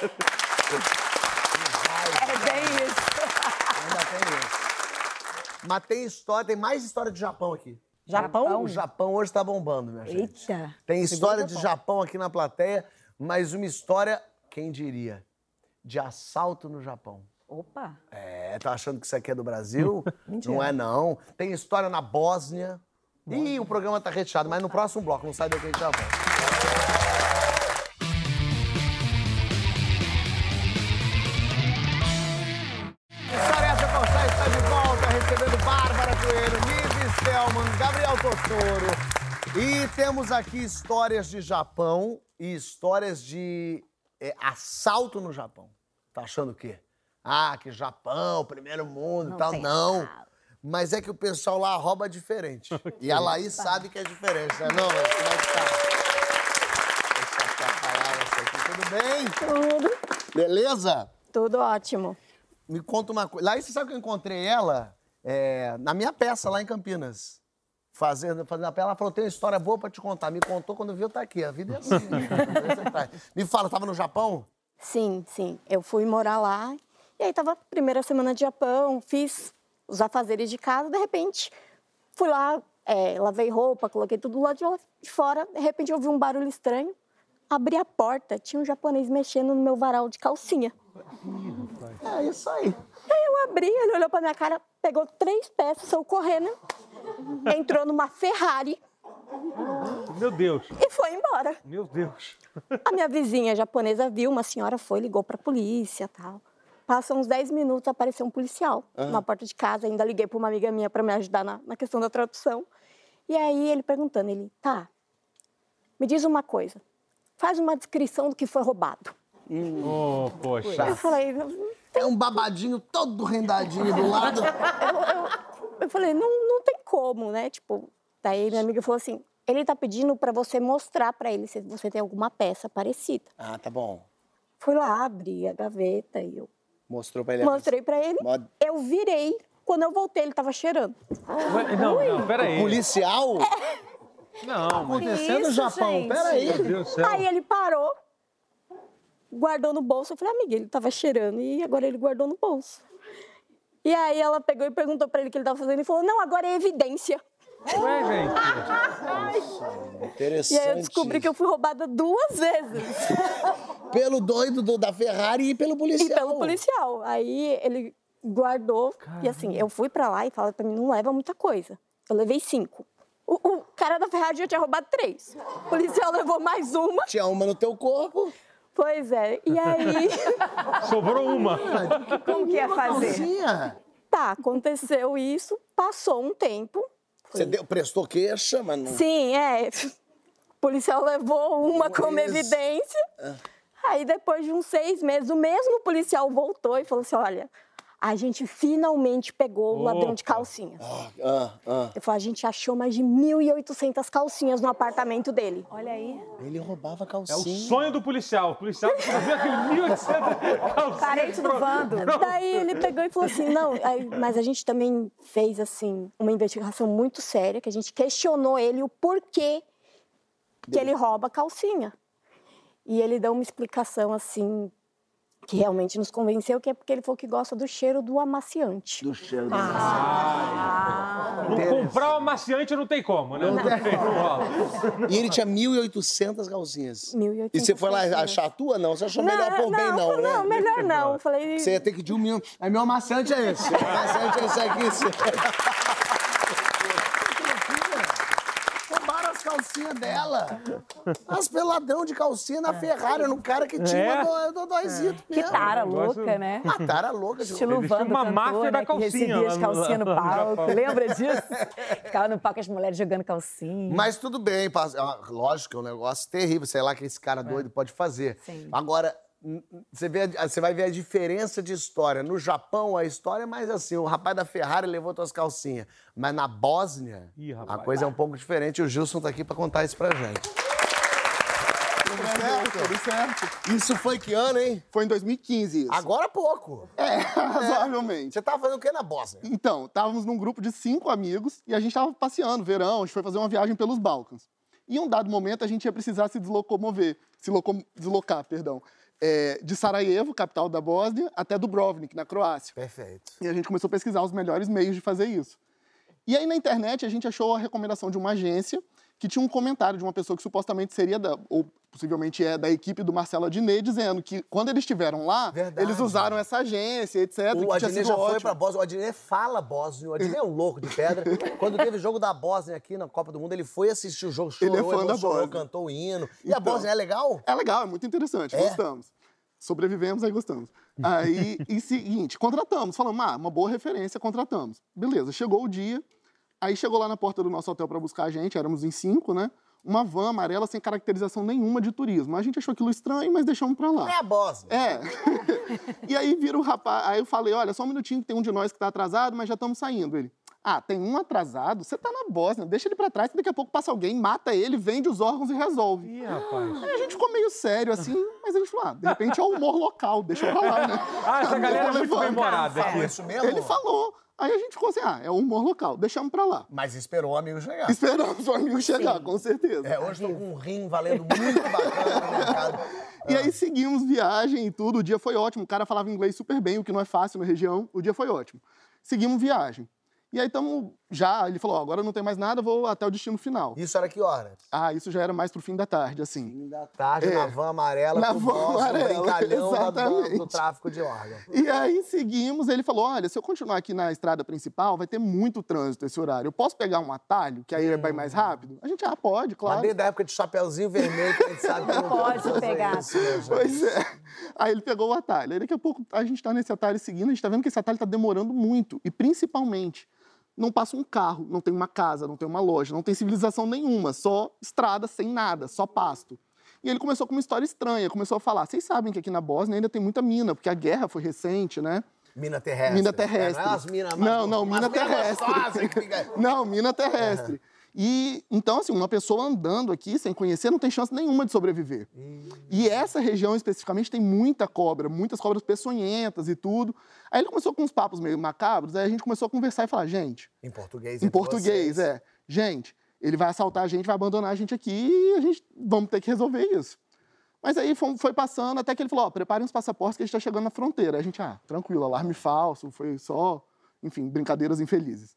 É bem isso. Ainda tem isso. Mas tem história, tem mais história de Japão aqui. Japão? O Japão hoje tá bombando, minha gente. Eita. Tem história de Japão aqui na plateia, mas uma história, quem diria, de assalto no Japão. Opa. É, tá achando que isso aqui é do Brasil? (laughs) não é, não. Tem história na Bósnia. Ih, o programa tá recheado, mas no próximo bloco, não sai daqui, a gente já volta. História essa Corsá está de volta, recebendo Bárbara Coelho, Nive Stelman, Gabriel Totoro. E temos aqui histórias de Japão e histórias de é, assalto no Japão. Tá achando o quê? Ah, que Japão, primeiro mundo e tal. Não. Mas é que o pessoal lá rouba diferente. (laughs) E a Laís sabe que é diferente, né? Não, como é que tá? Deixa eu você aqui. Tudo bem? Tudo, Beleza? tudo ótimo. Me conta uma coisa. Laís, você sabe que eu encontrei ela é, na minha peça lá em Campinas. Fazendo, fazendo a peça, ela falou: tem uma história boa pra te contar. Me contou quando viu, tá aqui. A vida é assim. né? (laughs) Faz. Me fala, tava no Japão? Sim, sim. Eu fui morar lá e aí tava primeira semana de Japão, fiz os afazeres de casa, de repente fui lá, é, lavei roupa, coloquei tudo lá de fora, de repente eu ouvi um barulho estranho, abri a porta, tinha um japonês mexendo no meu varal de calcinha. É isso aí. Aí eu abri, ele olhou pra minha cara, pegou três peças, saiu correndo, entrou numa Ferrari Meu Deus, e foi embora. meu Deus. A minha vizinha japonesa viu, uma senhora foi, ligou pra polícia tal. Passam uns 10 minutos, apareceu um policial na porta de casa. Ainda liguei para uma amiga minha para me ajudar na, na questão da tradução. E aí ele perguntando, ele, tá, me diz uma coisa, faz uma descrição do que foi roubado. Oh, poxa. Eu falei, É um babadinho todo rendadinho do lado. (laughs) eu falei, não, não tem como, né? Tipo, daí minha amiga falou assim, ele tá pedindo para você mostrar para ele se você tem alguma peça parecida. Ah, tá bom. Fui lá, abri a gaveta e eu Mostrou pra ele. mostrei para ele. Mod- Eu virei, quando eu voltei ele tava cheirando. Ué, Não, não, peraí. Policial? Não, mas... Acontecendo no Japão. gente? Peraí. Aí ele parou, guardou no bolso. Eu falei, amiga, ele tava cheirando e agora ele guardou no bolso. E aí ela pegou e perguntou pra ele o que ele tava fazendo. Ele falou, não, agora é evidência. Ué, gente. Interessante. E aí eu descobri que eu fui roubada duas vezes. (laughs) Pelo doido do- da Ferrari e pelo policial. E pelo policial. Aí ele guardou. E assim, eu fui pra lá e falei pra mim, não leva muita coisa. Eu levei cinco. O, o cara da Ferrari já tinha roubado três. O policial levou mais uma. Tinha uma no teu corpo. Pois é. E aí... (laughs) Sobrou uma. Como que ia fazer? Tá, aconteceu isso, passou um tempo. Você deu, prestou queixa, mas não... Sim, é. O policial levou uma como Isso. evidência. Aí, depois de uns seis meses, o mesmo policial voltou e falou assim: olha, a gente finalmente pegou o ladrão de Opa. calcinhas. Ah, ah. Eu falei, a gente achou mais de 1.800 calcinhas no apartamento dele. Olha aí. Ele roubava É o calcinha. sonho do policial. O policial (laughs) que viu aquele 1.800 calcinhas. Parente do Vando. Daí ele pegou e falou assim: não, aí- mas a gente também fez assim uma investigação muito séria, que a gente questionou ele o porquê que ele rouba calcinha. E ele deu uma explicação assim que realmente nos convenceu, que é porque ele falou que gosta do cheiro do amaciante. Do cheiro do Não comprar o amaciante não tem como, né? Não, tem como. E ele tinha 1.800 calcinhas. 1.800 E você foi lá achar a tua? Não, você achou melhor por bem, não, né? Não, melhor não. Falei, Você ia ter que de um milhão. Aí meu amaciante é esse. (laughs) Meu amaciante é esse aqui. Roubaram as calcinhas dela. As peladão de calcinha na Ferrari, no cara que tinha É. o dodóizito Que mesmo. tara negócio- louca, né? Uma tara louca de Estilo Vando, uma cantor, máfia da né, que calcinha recebia as no- calcinhas no (laughs) palco. Lembra disso? Ficava no palco as mulheres jogando calcinha. Mas tudo bem, ah, lógico que é um negócio terrível, sei lá que esse cara doido pode fazer. Sim. Agora, você, vê, você vai ver a diferença de história. No Japão, a história é mais assim: o rapaz da Ferrari levou tuas calcinhas. Mas na Bósnia, Ih, a coisa é um pouco diferente. E o Gilson tá aqui pra contar isso pra gente. Tudo certo, tudo certo. Isso foi que ano, hein? Foi em 2015 isso. Agora há pouco. É, (laughs) razoavelmente. Você tava fazendo o que na Bósnia? Então, estávamos num grupo de cinco amigos e a gente estava passeando, verão, a gente foi fazer uma viagem pelos Balcãs. E em um dado momento a gente ia precisar se deslocomover, se loco- deslocar, perdão, é, de Sarajevo, capital da Bósnia, até Dubrovnik, na Croácia. Perfeito. E a gente começou a pesquisar os melhores meios de fazer isso. E aí na internet a gente achou a recomendação de uma agência que tinha um comentário de uma pessoa que supostamente seria da, ou possivelmente é da equipe do Marcelo Adnet, dizendo que quando eles estiveram lá, Verdade. eles usaram essa agência, etc. O Adnet já foi ótimo. pra Bósnia. O Adnet fala bósnio. O Adnet é um louco de pedra. (laughs) Quando teve jogo da Bósnia aqui na Copa do Mundo, ele foi assistir o jogo, chorou, Ele é fã da Bósnia. cantou o hino. E a Então. Bósnia é legal? É legal, é muito interessante, É? gostamos. Sobrevivemos, aí gostamos. Aí, e seguinte, contratamos, falamos, ah, uma boa referência, contratamos. Beleza, chegou o dia, aí chegou lá na porta do nosso hotel para buscar a gente, éramos em cinco, né? Uma van amarela sem caracterização nenhuma de turismo. A gente achou aquilo estranho, mas deixamos pra lá. É a Bósnia. É. (laughs) e aí vira o rapaz. Aí eu falei: olha, só um minutinho que tem um de nós que tá atrasado, mas já estamos saindo. Ele. Ah, tem um atrasado? Você tá na Bósnia, deixa ele pra trás, que daqui a pouco passa alguém, mata ele, vende os órgãos e resolve. Ih, rapaz. Aí a gente ficou meio sério assim, mas a gente falou: ah, de repente é o humor local, deixa pra lá, né? Ah, essa galera é muito bem-humorada Falou aqui. isso mesmo? Ele falou. Aí a gente ficou assim: ah, é o humor local, deixamos pra lá. Mas esperou o amigo chegar. Esperamos o amigo chegar, com certeza. É, hoje tô com um rim valendo muito bacana no mercado. E aí seguimos viagem e tudo. O dia foi ótimo. O cara falava inglês super bem, o que não é fácil na região. O dia foi ótimo. Seguimos viagem. E aí estamos já. Ele falou: ó, agora não tem mais nada, vou até o destino final. Isso era que hora? Ah, isso já era mais pro fim da tarde, assim. Fim da tarde, É. na van amarela, Na van boss, o amarela, brincalhão da- do, exatamente. do tráfico de órgãos. E aí seguimos, ele falou: olha, se eu continuar aqui na estrada principal, vai ter muito trânsito esse horário. Eu posso pegar um atalho, que aí vai mais rápido? A gente, ah, pode, Mas claro. desde a época de Chapeuzinho Vermelho, que a gente sabe que não (laughs) Pode pegar. isso, né? Pois é. Aí ele pegou o atalho. Aí daqui a pouco a gente tá nesse atalho seguindo, a gente tá vendo que esse atalho tá demorando muito. E principalmente, não passa um carro, não tem uma casa, não tem uma loja, não tem civilização nenhuma, só estrada sem nada, só pasto. E ele começou com uma história estranha, começou a falar: vocês sabem que aqui na Bósnia ainda tem muita mina, porque a guerra foi recente, né? Mina terrestre. Mina É, terrestre. não é as minas Não, não, mina mina terrestre. fica- Não, mina terrestre. E então, assim, uma pessoa andando aqui sem conhecer não tem chance nenhuma de sobreviver. E essa região especificamente tem muita cobra, muitas cobras peçonhentas e tudo. Aí ele começou com uns papos meio macabros, aí a gente começou a conversar e falar, gente, Em português. em português, vocês. é, gente, ele vai assaltar a gente, vai abandonar a gente aqui e a gente vamos ter que resolver isso. Mas aí foi, foi passando até que ele falou, ó, preparem os passaportes que a gente está chegando na fronteira. A gente, ah, tranquilo, alarme falso, foi só, enfim, brincadeiras infelizes.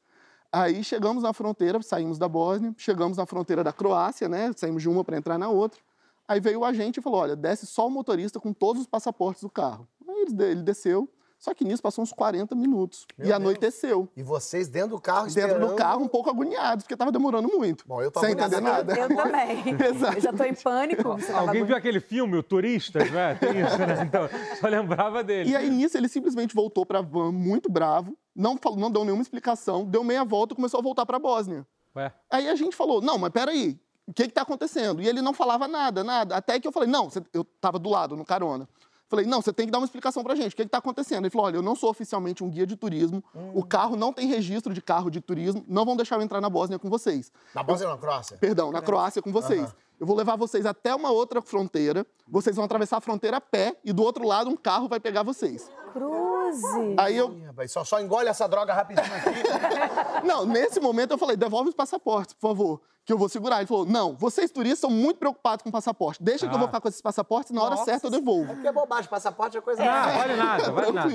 Aí chegamos na fronteira, saímos da Bósnia, chegamos na fronteira da Croácia, né? Saímos de uma para entrar na outra. Aí veio o agente e falou: olha, desce só o motorista com todos os passaportes do carro. Aí ele, desceu, só que nisso passou uns 40 minutos. Meu e Deus. anoiteceu. E vocês dentro do carro Dentro esperando... do carro, um pouco agoniados, porque estava demorando muito. Bom, eu tô Sem entender nada. Eu também. (laughs) Exato. Eu já tô em pânico. Tava Alguém viu aquele filme, o Turistas, né? Tem isso, né? (laughs) Então, só lembrava dele. E aí, nisso, ele simplesmente voltou pra van muito bravo, não, falou, não deu nenhuma explicação, deu meia volta e começou a voltar pra Bósnia. Ué, Aí a gente falou, não, mas peraí, o que que tá acontecendo? E ele não falava nada, nada. Até que eu falei, não, você- eu tava do lado, no carona. Falei, não, você tem que dar uma explicação pra gente, o que que tá acontecendo? Ele falou, olha, eu não sou oficialmente um guia de turismo, o carro não tem registro de carro de turismo, não vão deixar eu entrar na Bósnia com vocês. Na Bósnia ou na Croácia? Perdão, na Croácia com vocês. Eu vou levar vocês até uma outra fronteira. Vocês vão atravessar a fronteira a pé e do outro lado um carro vai pegar vocês. Cruze. Aí eu. Ih, Só, só engole essa droga rapidinho aqui. (laughs) Não, nesse momento eu falei, devolve os passaportes, por favor, que eu vou segurar. Ele falou, não, vocês turistas são muito preocupados com o passaporte. Deixa que eu vou ficar com esses passaportes, na hora Nossa certa eu devolvo. Porque é bobagem, passaporte é coisa Ah, vale nada, vale nada.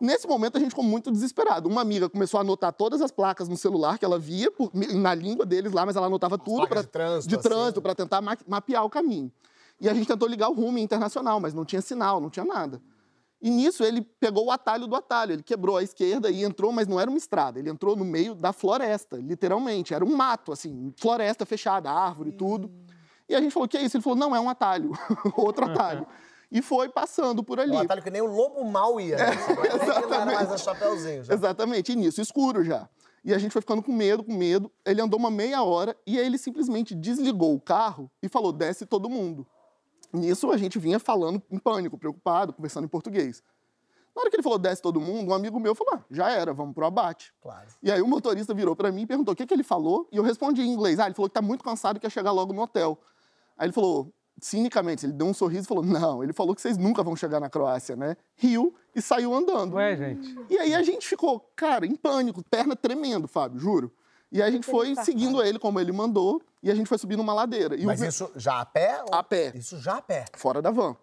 Nesse momento a gente ficou muito desesperado. Uma amiga começou a anotar todas as placas no celular que ela via por- na língua deles lá, mas ela anotava tudo placas de trânsito, de assim. para tentar ma- mapear o caminho. E a gente tentou ligar o rumo internacional, mas não tinha sinal, não tinha nada. E nisso ele pegou o atalho do atalho, ele quebrou a esquerda e entrou, mas não era uma estrada, ele entrou no meio da floresta, literalmente, era um mato assim, floresta fechada, árvore, tudo. E a gente falou: "Que é isso?" Ele falou: "Não, é um atalho, (laughs) outro atalho". E foi passando por ali. Um atalho que nem o lobo mal ia. Né? Não era mais a. Já. Exatamente, e nisso, escuro já. E a gente foi ficando com medo, com medo. Ele andou uma meia hora e aí ele simplesmente desligou o carro e falou: desce todo mundo. Nisso a gente vinha falando em pânico, preocupado, conversando em português. Na hora que ele falou desce todo mundo, um amigo meu falou: ah, já era, vamos pro abate. Claro. E aí o motorista virou para mim e perguntou o que, que ele falou, e eu respondi em inglês. Ah, ele falou que tá muito cansado e quer chegar logo no hotel. Aí ele falou, cinicamente, ele deu um sorriso e falou: não, ele falou que vocês nunca vão chegar na Croácia, né? Riu e saiu andando. Ué, gente. E aí a gente ficou, cara, em pânico, perna tremendo, Fábio, juro. E aí a gente foi seguindo ele como ele mandou, e a gente foi subindo uma ladeira. E o Mas vi- isso já a pé? ou- A pé. Isso já a pé. fora da van.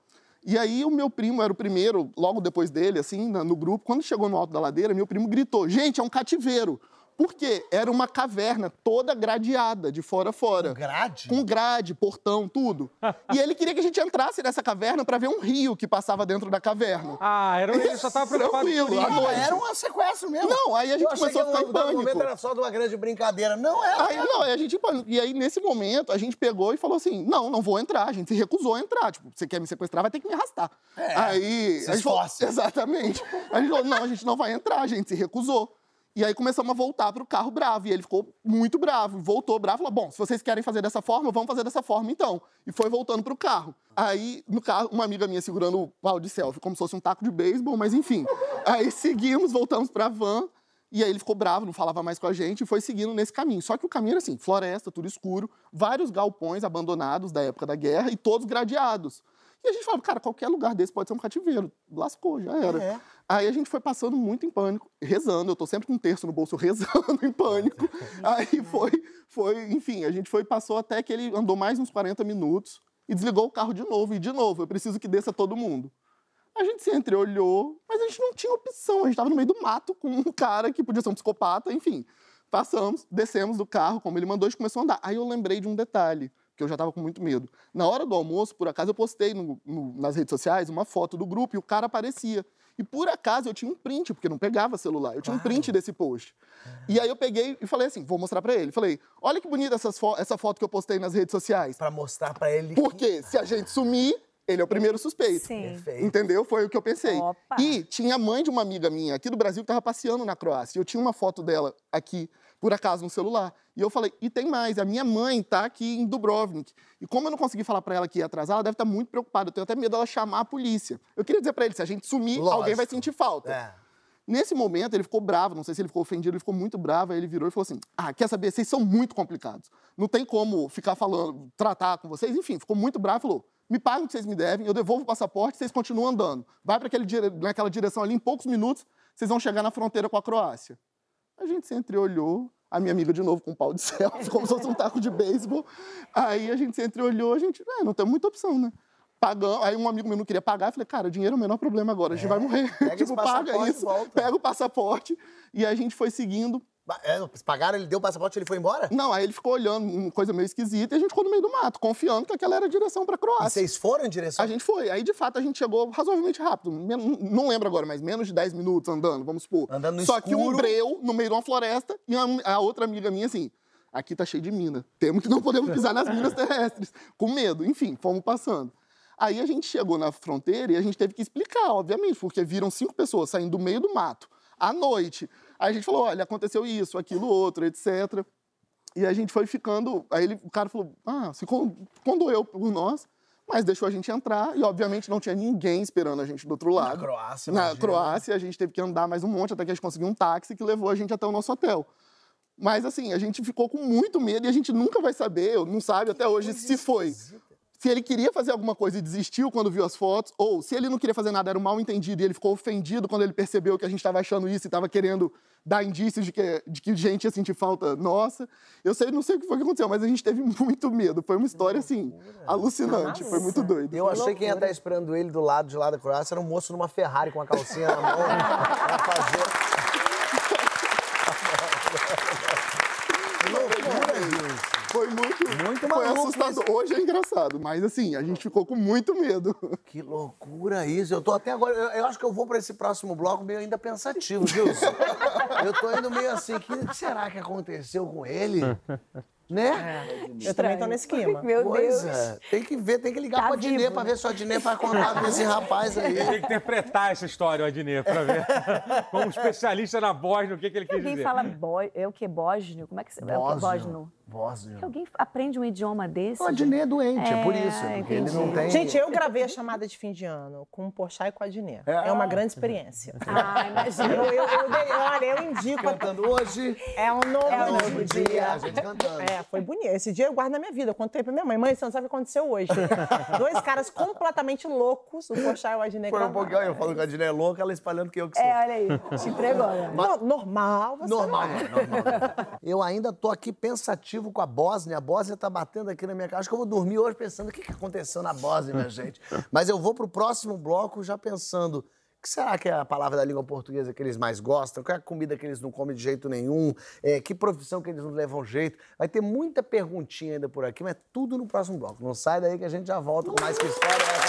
E aí o meu primo era o primeiro, logo depois dele, assim, no grupo. Quando chegou no alto da ladeira, meu primo gritou: gente, é um cativeiro. Por quê? Era uma caverna toda gradeada, de fora a fora. Grade? Com grade, portão, tudo. e ele queria que a gente entrasse nessa caverna para ver um rio que passava dentro da caverna. Ah, era, ele só tava preocupado com isso. noite. Era um sequestro mesmo. Não, aí a gente Eu começou a ficar em pânico. momento era só de uma grande brincadeira. Não era. Aí, não, aí a gente, e aí, nesse momento, a gente pegou e falou assim: não, não vou entrar. A gente se recusou a entrar. Tipo, você quer me sequestrar, vai ter que me arrastar. É, aí. se gente falou, esforce. (laughs) exatamente. A gente falou: não, a gente não vai entrar, a gente se recusou. E aí começamos a voltar pro carro bravo. E ele ficou muito bravo. Voltou bravo falou: bom, se vocês querem fazer dessa forma, vamos fazer dessa forma então. E foi voltando pro carro. Aí, no carro, uma amiga minha segurando o pau de selfie, como se fosse um taco de beisebol, mas enfim. Aí seguimos, voltamos pra van. E aí ele ficou bravo, não falava mais com a gente e foi seguindo nesse caminho. Só que o caminho era assim, floresta, tudo escuro, vários galpões abandonados da época da guerra e todos gradeados. E a gente falava, cara, qualquer lugar desse pode ser um cativeiro. Lascou, já era. É. Aí a gente foi passando muito em pânico, rezando. Eu tô sempre com um terço no bolso, (laughs) rezando em pânico. Aí foi, foi, enfim, a gente foi, passou até que ele andou mais uns 40 minutos e desligou o carro de novo. E de novo, eu preciso que desça todo mundo. A gente se entreolhou, mas a gente não tinha opção. A gente estava no meio do mato com um cara que podia ser um psicopata, enfim. Passamos, descemos do carro, como ele mandou, a gente começou a andar. Aí eu lembrei de um detalhe, que eu já estava com muito medo. Na hora do almoço, por acaso, eu postei no- no- nas redes sociais uma foto do grupo e o cara aparecia. E por acaso eu tinha um print, porque não pegava celular, eu tinha um print desse post. E aí eu peguei e falei assim: vou mostrar para ele. Falei: olha que bonita fo- essa foto que eu postei nas redes sociais. Pra mostrar pra ele. Porque se a gente sumir, ele é o primeiro suspeito. Sim. Perfeito. Entendeu? Foi o que eu pensei. Opa. E tinha a mãe de uma amiga minha aqui do Brasil que estava passeando na Croácia. E eu tinha uma foto dela aqui, por acaso, no celular. E eu falei, e tem mais, a minha mãe tá aqui em Dubrovnik. E como eu não consegui falar para ela que ia atrasar, ela deve estar muito preocupada. Eu tenho até medo dela chamar a polícia. Eu queria dizer para ele, se a gente sumir, Lógico. alguém vai sentir falta. É. Nesse momento, ele ficou bravo, não sei se ele ficou ofendido, ele ficou muito bravo, aí ele virou e falou assim: Ah, quer saber? Vocês são muito complicados. Não tem como ficar falando, tratar com vocês. Enfim, ficou muito bravo e falou: Me pagam o que vocês me devem, eu devolvo o passaporte, vocês continuam andando. Vai para naquela direção ali, em poucos minutos, vocês vão chegar na fronteira com a Croácia. A gente se entreolhou, a minha amiga de novo com um pau de selfie, (laughs) como se fosse um taco de beisebol. Aí a gente se entreolhou, a gente, é, não tem muita opção, né? Pagando, aí um amigo meu não queria pagar, eu falei, cara, dinheiro é o menor problema agora, a gente vai morrer. Pega (laughs) tipo, paga isso, volta. pega o passaporte. E a gente foi seguindo. É, Pagaram, ele deu o passaporte e ele foi embora? Não, aí ele ficou olhando, uma coisa meio esquisita, e a gente ficou no meio do mato, confiando que aquela era a direção pra E Croácia. vocês foram em direção? A gente foi. Aí, de fato, a gente chegou razoavelmente rápido. Men- Não lembro agora, mas menos de 10 minutos andando, vamos supor. Andando no Só que um escuro. breu no meio de uma floresta e a, a outra amiga minha assim. Aqui tá cheio de mina. Temos que não podemos pisar nas minas terrestres. Com medo. Enfim, fomos passando. Aí a gente chegou na fronteira e a gente teve que explicar, obviamente, porque viram cinco pessoas saindo do meio do mato à noite. Aí a gente falou: olha, aconteceu isso, aquilo, outro, etc. E a gente foi ficando. Aí ele, o cara falou: ah, se con- condoeu por nós, mas deixou a gente entrar. E, obviamente, não tinha ninguém esperando a gente do outro lado. Croácia, Na imagina. Croácia, a gente teve que andar mais um monte até que a gente conseguiu um táxi que levou a gente até o nosso hotel. Mas assim, a gente ficou com muito medo e a gente nunca vai saber, não sabe até hoje se foi. Se ele queria fazer alguma coisa e desistiu quando viu as fotos, ou se ele não queria fazer nada, era um mal entendido e ele ficou ofendido quando ele percebeu que a gente estava achando isso e estava querendo dar indícios de que, de que gente ia sentir falta nossa. Eu sei, não sei o que foi que aconteceu, mas a gente teve (laughs) muito medo. Foi uma história, assim, alucinante. Foi muito doido. Eu achei que quem ia estar esperando ele do lado de lá da Croácia era um moço numa Ferrari com a calcinha na mão (laughs) pra fazer. Foi muito, Maluco assustador. (laughs) Hoje é engraçado, mas assim, a gente ficou com muito medo. (laughs) Que loucura isso. Eu tô até agora. Eu, eu acho que eu vou pra esse próximo bloco meio ainda pensativo, Gilson. (laughs) eu tô indo meio assim. O que será que aconteceu com ele? Né? Eu também tô nesse clima. Meu Pois Deus. é. Tem que ver, tem que ligar Tá pra vivo, pra ver se a Dinê vai contar com esse rapaz aí. Tem que interpretar essa história, o Adnet, pra ver. Como especialista na voz, no que, que ele quis Alguém dizer. fala bó... é o que? Bósnio? Como é que... É o que? Bósnio. Bósnio. Que alguém aprende um idioma desse? O Adnet é doente, é, por É, isso. Porque ele não tem. Gente, eu gravei a chamada de fim de ano com o Porchat e com a Adnet. É, uma grande experiência. Ah, imagina. Eu, eu, eu, olha, eu indico. Cantando hoje. É um novo, É um novo dia. dia. A gente cantando. É, foi bonito. Esse dia eu guardo na minha vida. Eu contei pra minha mãe. Mãe, você não sabe o que aconteceu hoje. (laughs) Dois caras completamente loucos, o Porchat e o Adnet. Foi um pouquinho, eu falo que a Dinê é louca, ela espalhando que eu que sou. É, olha aí. Se entregou. né? Normal. Você Normal, não é. normal, normal. (laughs) Eu ainda tô aqui pensativo com a Bósnia. A Bósnia tá batendo aqui na minha casa. Acho que eu vou dormir hoje pensando o que, que aconteceu na Bósnia, minha gente. (laughs) Mas eu vou pro próximo bloco já pensando. O que será que é a palavra da língua portuguesa que eles mais gostam? Qual é a comida que eles não comem de jeito nenhum? É, que profissão que eles não levam jeito? Vai ter muita perguntinha ainda por aqui, mas tudo no próximo bloco. Não sai daí que a gente já volta com mais que história.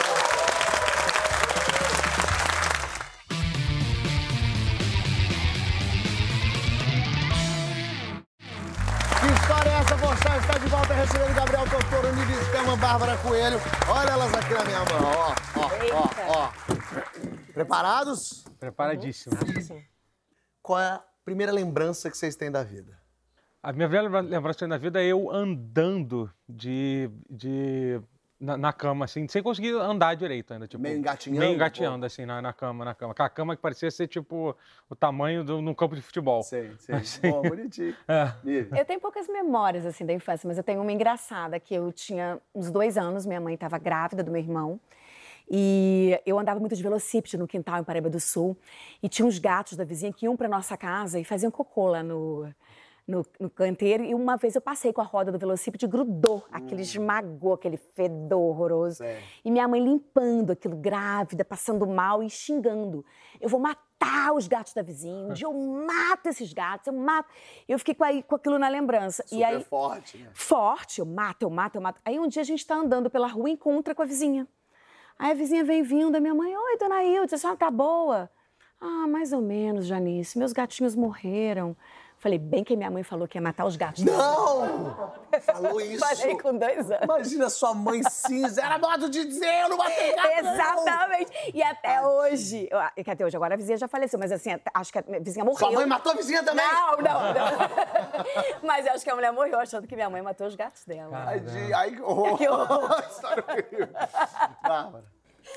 Bárbara Coelho. Olha elas aqui na minha mão, ó, ó, ó, ó. Preparados? Preparadíssimo. Qual é a primeira lembrança que vocês têm da vida? A minha velha lembrança da vida é eu andando de, de na, na cama, assim, sem conseguir andar direito ainda. Tipo, Meio engatinhando, Meio engateando, assim, na, na cama, na cama. Com a cama que parecia ser, tipo, o tamanho de um campo de futebol. Sei, (laughs) sei. Assim. Bom, bonitinho. É. Eu tenho poucas memórias, assim, da infância, mas eu tenho uma engraçada, que eu tinha uns dois anos, minha mãe estava grávida do meu irmão, e eu andava muito de velocípede no quintal em Paraíba do Sul, e tinha uns gatos da vizinha que iam para nossa casa e faziam cocô lá no, no, no canteiro, e uma vez eu passei com a roda do velocípede, grudou, aquele esmagou, aquele fedor horroroso. Sei. E minha mãe limpando aquilo, grávida, passando mal e xingando. Eu vou matar os gatos da vizinha, um (laughs) dia eu mato esses gatos, eu mato. Eu fiquei com, aí, com aquilo na lembrança. Super e aí, forte, né? forte, eu mato, eu mato, eu mato. Aí um dia a gente tá andando pela rua e encontra com a vizinha. Aí a vizinha vem vindo, a minha mãe, oi, dona Hilde, a senhora tá boa? Ah, mais ou menos, Janice, meus gatinhos morreram. Falei, bem que minha mãe falou que ia matar os gatos. Não! Falou (laughs) isso. Falei com dois anos. Imagina sua mãe cinza. Era modo de dizer, eu não matei gato, não. Exatamente. E até hoje, eu- é que até hoje, agora a vizinha já faleceu, mas assim, acho que a vizinha morreu. Sua mãe matou a vizinha também? Não, não, não. (laughs) Mas acho que a mulher morreu achando que minha mãe matou os gatos dela. Ai, de... Ai, que horror. (laughs) Que horror. História horrível. Bárbara.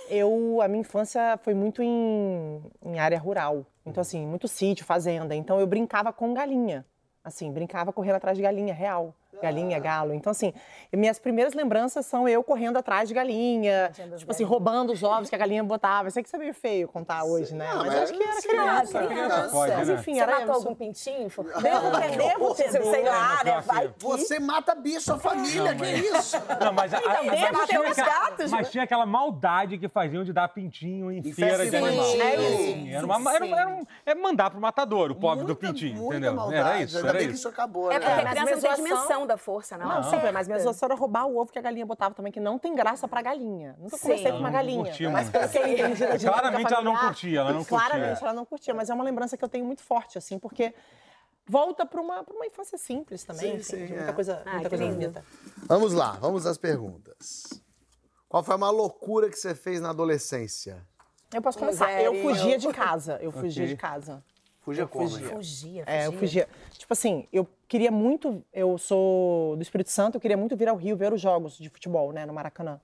Eu, a minha infância foi muito em, em área rural. Então, assim, muito sítio, fazenda. Então, eu brincava com galinha. Assim, brincava correndo atrás de galinha real. Galinha, galo. Então, assim, minhas primeiras lembranças são eu correndo atrás de galinha. Tipo assim, roubando os ovos que a galinha botava. Eu sei que isso é meio feio contar hoje, né? Não, mas, mas acho que era sim, criança. a criança pode, Mas, né? enfim, Você era matou isso. algum pintinho? Devo (laughs) ter, devo ter. Sei lá, né? Vai que... Você mata bicho, a família, que isso? (laughs) Não, mas, a, a, Então, mas, tem tinha uns aquela, gatos, mas tinha aquela maldade que faziam de dar pintinho em, feira de festa animal. É Era, uma, era, um- é mandar pro matador, o pobre do pintinho, entendeu? Era isso, Ainda era bem que isso. acabou, É né? porque a mas criança não tem mesmo dimensão da força, não. Não, É. super, mas minha era roubar o ovo que a galinha botava também, que não tem graça pra galinha. Nunca comecei Sim. com uma não galinha. curtia mas da dinâmica (laughs) Claramente ela não curtia, ela não curtia. Claramente ela não curtia, mas é uma lembrança que eu tenho muito forte, assim, porque volta pra uma, pra uma infância simples também, Sim, enfim, sim, de é. muita coisa, Ah, muita que coisa bonita. Vamos lá, vamos às perguntas. Qual foi a maior loucura que você fez na adolescência? Eu posso começar. Eu fugia de casa. Eu fugia Ok. de casa. Fugia como? fugia. Fugia, É, eu fugia. Tipo assim, eu queria muito. Eu sou do Espírito Santo, eu queria muito vir ao Rio ver os jogos de futebol, né, no Maracanã.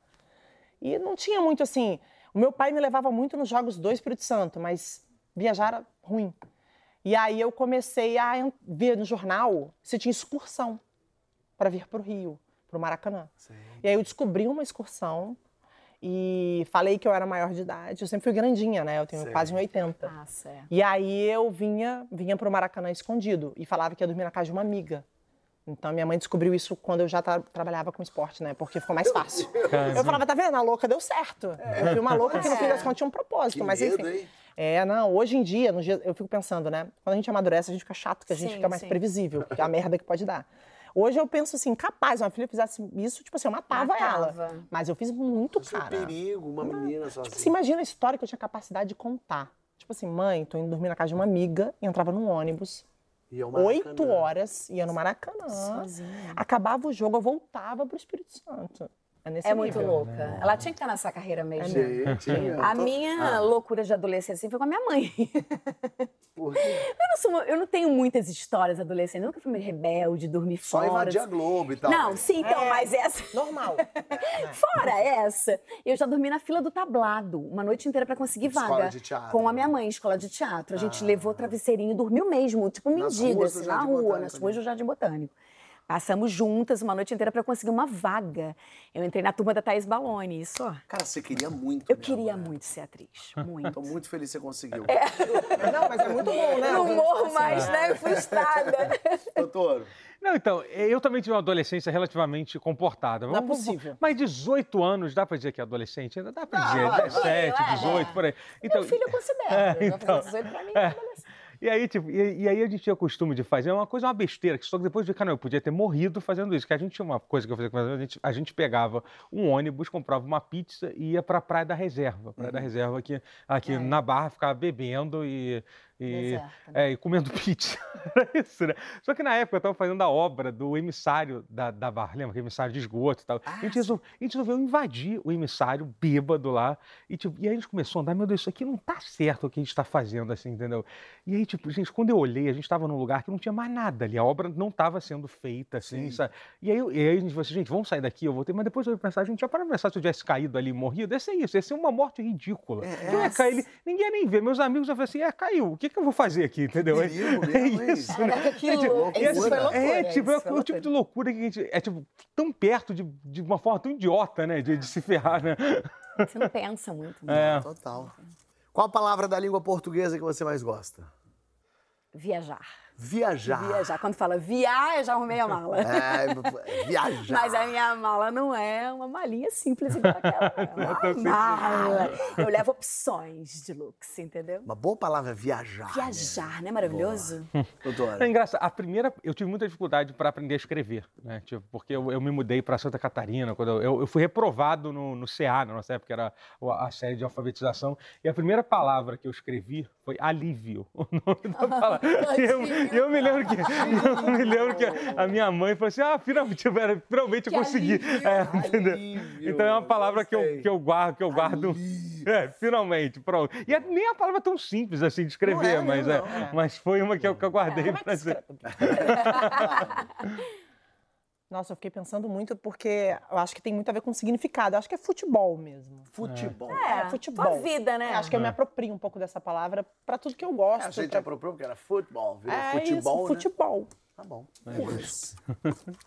E não tinha muito assim. O meu pai me levava muito nos jogos do Espírito Santo, mas viajar era ruim. E aí eu comecei a ver no jornal se tinha excursão para vir para o Rio, para o Maracanã. E aí eu descobri uma excursão e falei que eu era maior de idade. Eu sempre fui grandinha, né? Eu tenho Sei. quase 1,80. Ah, certo. E aí eu vinha, vinha pro Maracanã escondido e falava que ia dormir na casa de uma amiga. Então minha mãe descobriu isso quando eu já tra- trabalhava com esporte, né? Porque ficou mais fácil. Eu falava, tá vendo? A louca deu certo. Eu fui uma louca que no fim das contas tinha um propósito, Que mas medo, enfim. hein? É, não, hoje em dia, no dia, eu fico pensando, né? Quando a gente amadurece, a gente fica chato, que a gente Sim, fica mais sim. previsível, que é a merda que pode dar. Hoje eu penso assim, capaz, uma filha fizesse isso, tipo assim, eu matava, ela. Matava. Mas eu fiz muito, é um cara. perigo, uma menina sozinha. Tipo, você imagina a história que eu tinha capacidade de contar. Tipo assim, mãe, tô indo dormir na casa de uma amiga, e entrava num ônibus, oito horas, ia no Maracanã. Sozinha. Acabava o jogo, eu voltava pro Espírito Santo. É nesse É muito nível. louca. Ela tinha que estar nessa carreira mesmo. Tinha, tinha. A tô- minha Ah, loucura de adolescência assim, foi com a minha mãe. por quê? Eu não, sou, eu não tenho muitas histórias adolescentes. Eu nunca fui meio rebelde, dormir Só fora. invadir a Globo e tal. Não, sim, então, É. mas essa. Normal. (laughs) Fora essa, eu já dormi na fila do tablado, uma noite inteira pra conseguir Escola vaga. de teatro. Com a minha mãe, escola de teatro. A gente levou travesseirinho e dormiu mesmo, tipo mendiga, assim, na rua, nas né? ruas do Jardim Botânico. Passamos juntas uma noite inteira pra conseguir uma vaga. Eu entrei na turma da Thaís Baloni, isso, ó. Cara, você queria muito. Eu mesmo, queria né? muito ser atriz, (laughs) muito. Tô muito feliz que você conseguiu. (laughs) Não, mas é muito bom, né? Não morro mais, né? Frustrada. (laughs) Doutor, Não, então, eu também tive uma adolescência relativamente comportada. Não é possível. Mas 18 anos, dá pra dizer que é adolescente? Ainda dá pra dizer, vai, 17, vai, 18, por aí. Então, Meu filho eu considero. É, Eu já então. fiz 18 pra mim, É. adolescente. E aí, tipo, e, e aí a gente tinha o costume de fazer uma coisa, uma besteira, que só que depois de cara, eu podia ter morrido fazendo isso. Que a gente tinha uma coisa que eu fazia com a gente, a gente pegava um ônibus, comprava uma pizza e ia pra Praia da Reserva. Praia da Reserva aqui, aqui na Barra, ficava bebendo e. E, Deserta, é, e comendo (laughs) pizza. Era isso, né? Só que na época eu estava fazendo a obra do emissário da, da Barra, lembra? Que é emissário de esgoto e tal. a, gente resol- a gente resolveu invadir o emissário bêbado lá. E, tipo, e aí a gente começou a andar, meu Deus, isso aqui não tá certo o que a gente está fazendo, assim, entendeu? E aí, tipo, gente, quando eu olhei, a gente estava num lugar que não tinha mais nada ali. A obra não estava sendo feita, assim, Sim. sabe? E aí, e aí a gente falou assim, gente, vamos sair daqui, eu voltei. Mas depois eu pensar, a gente já parou pra pensar se eu tivesse caído ali e morrido. Ia ser isso, ia ser uma morte ridícula. É, Eu ia cair ali, ninguém ia nem ver. Meus amigos já falaram assim, é, caiu, o que, que eu vou fazer aqui, entendeu? Perigo é mesmo, hein? isso, né? Caraca, que É, tipo, Isso foi loucura, é, tipo, é, o tipo de loucura que a gente. É tipo, tão perto de, de uma forma tão idiota, né? De, de se ferrar, né? Você não pensa muito. né? É. Total. Qual a palavra da língua portuguesa que você mais gosta? Viajar. Viajar. Viajar. Quando fala viar, eu já arrumei a mala. É, (laughs) viajar. Mas a minha mala não é uma malinha simples igual aquela. (laughs) É uma mala. Eu levo opções de looks, entendeu? Uma boa palavra é viajar. né? Viajar, não é maravilhoso? É Doutora. engraçado. A primeira, eu tive muita dificuldade para aprender a escrever, né? Tipo, porque eu, eu me mudei para Santa Catarina, quando eu, eu, fui reprovado no, no CA, na nossa época era a, a série de alfabetização, e a primeira palavra que eu escrevi foi alívio, (laughs) o nome da palavra. Eu, e eu me lembro que (laughs) eu me lembro que a minha mãe falou assim: ah, finalmente, (laughs) eu, era- finalmente eu Que consegui. É, entendeu? Então é uma palavra que eu, que eu guardo, que eu guardo. É, finalmente, pronto. E é nem a palavra tão simples assim de escrever, Não é, mas, não, é, não, é. mas foi uma que eu, que eu guardei é pra ser. (laughs) Nossa, eu fiquei pensando muito porque eu acho que tem muito a ver com significado. Eu acho que é futebol mesmo. Futebol. É, futebol. Tua vida, né? É, acho que eu me aproprio um pouco dessa palavra pra tudo que eu gosto. A gente pra- apropriou porque era futebol, virou É futebol, isso, né? futebol. Tá bom. Isso. (laughs)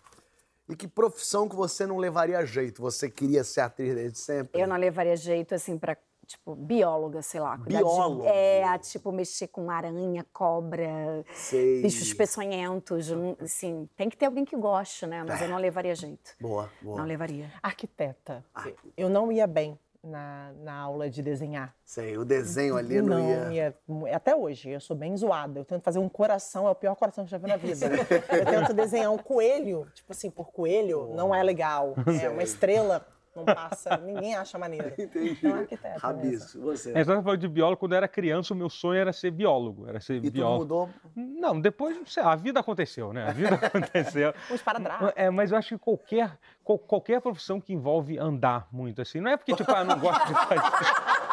E que profissão que você não levaria jeito? Você queria ser atriz desde sempre? Eu não levaria jeito, assim, pra, tipo, bióloga, sei lá. cuidar de- Bióloga? É, tipo, mexer com aranha, cobra, Sei. bichos peçonhentos. não- Assim, tem que ter alguém que goste, né? Mas eu não levaria jeito. Boa, boa. Não levaria. Arquiteta. Ah. Eu não ia bem na, na aula de desenhar. Sei, o desenho ali não, ia... ia. Até hoje, eu sou bem zoada. Eu tento fazer um coração, é o pior coração que eu já vi na vida. eu tento desenhar um coelho, tipo assim, por coelho, não é legal. É uma estrela, não passa, ninguém acha maneiro. (laughs) Entendi. Então, arquiteta. mesmo. Rabisco, você. É, então, falando de biólogo, quando eu era criança, o meu sonho era ser biólogo. Era ser E tudo biólogo. mudou? Não, depois, sei, a vida aconteceu, né? A vida (laughs) aconteceu. Um esparadrapo. É, mas eu acho que qualquer, qual- qualquer profissão que envolve andar muito, assim, não é porque, tipo, ah, eu não gosto de fazer.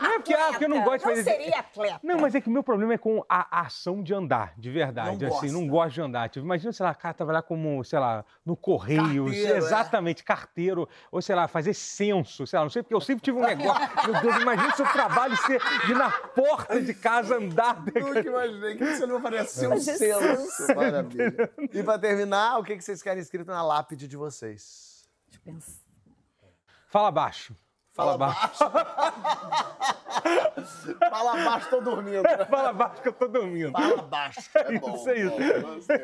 Não é porque, ah, porque eu não gosto de Não fazer. seria atleta. Não, mas é que o meu problema é com a ação de andar, de verdade. Não assim, não gosta. gosto de andar. Tipo, imagina, sei lá, cara, trabalhar como, sei lá, no Correios, Carteiro, é. exatamente, carteiro, ou sei lá, fazer censo, sei lá, não sei, porque eu sempre tive um negócio. (laughs) meu Deus, imagina seu trabalho ser de ir na porta de casa andar. Nunca imaginei que você não parecia um Fazer senso. Maravilha. E pra terminar, o que que vocês querem escrito na lápide de vocês? Deixa eu pensar. Fala baixo. Fala, baixo. (laughs) Fala baixo, tô dormindo. Fala baixo que eu tô dormindo. Fala baixo. É (laughs) bom. Isso aí. bom, gostei.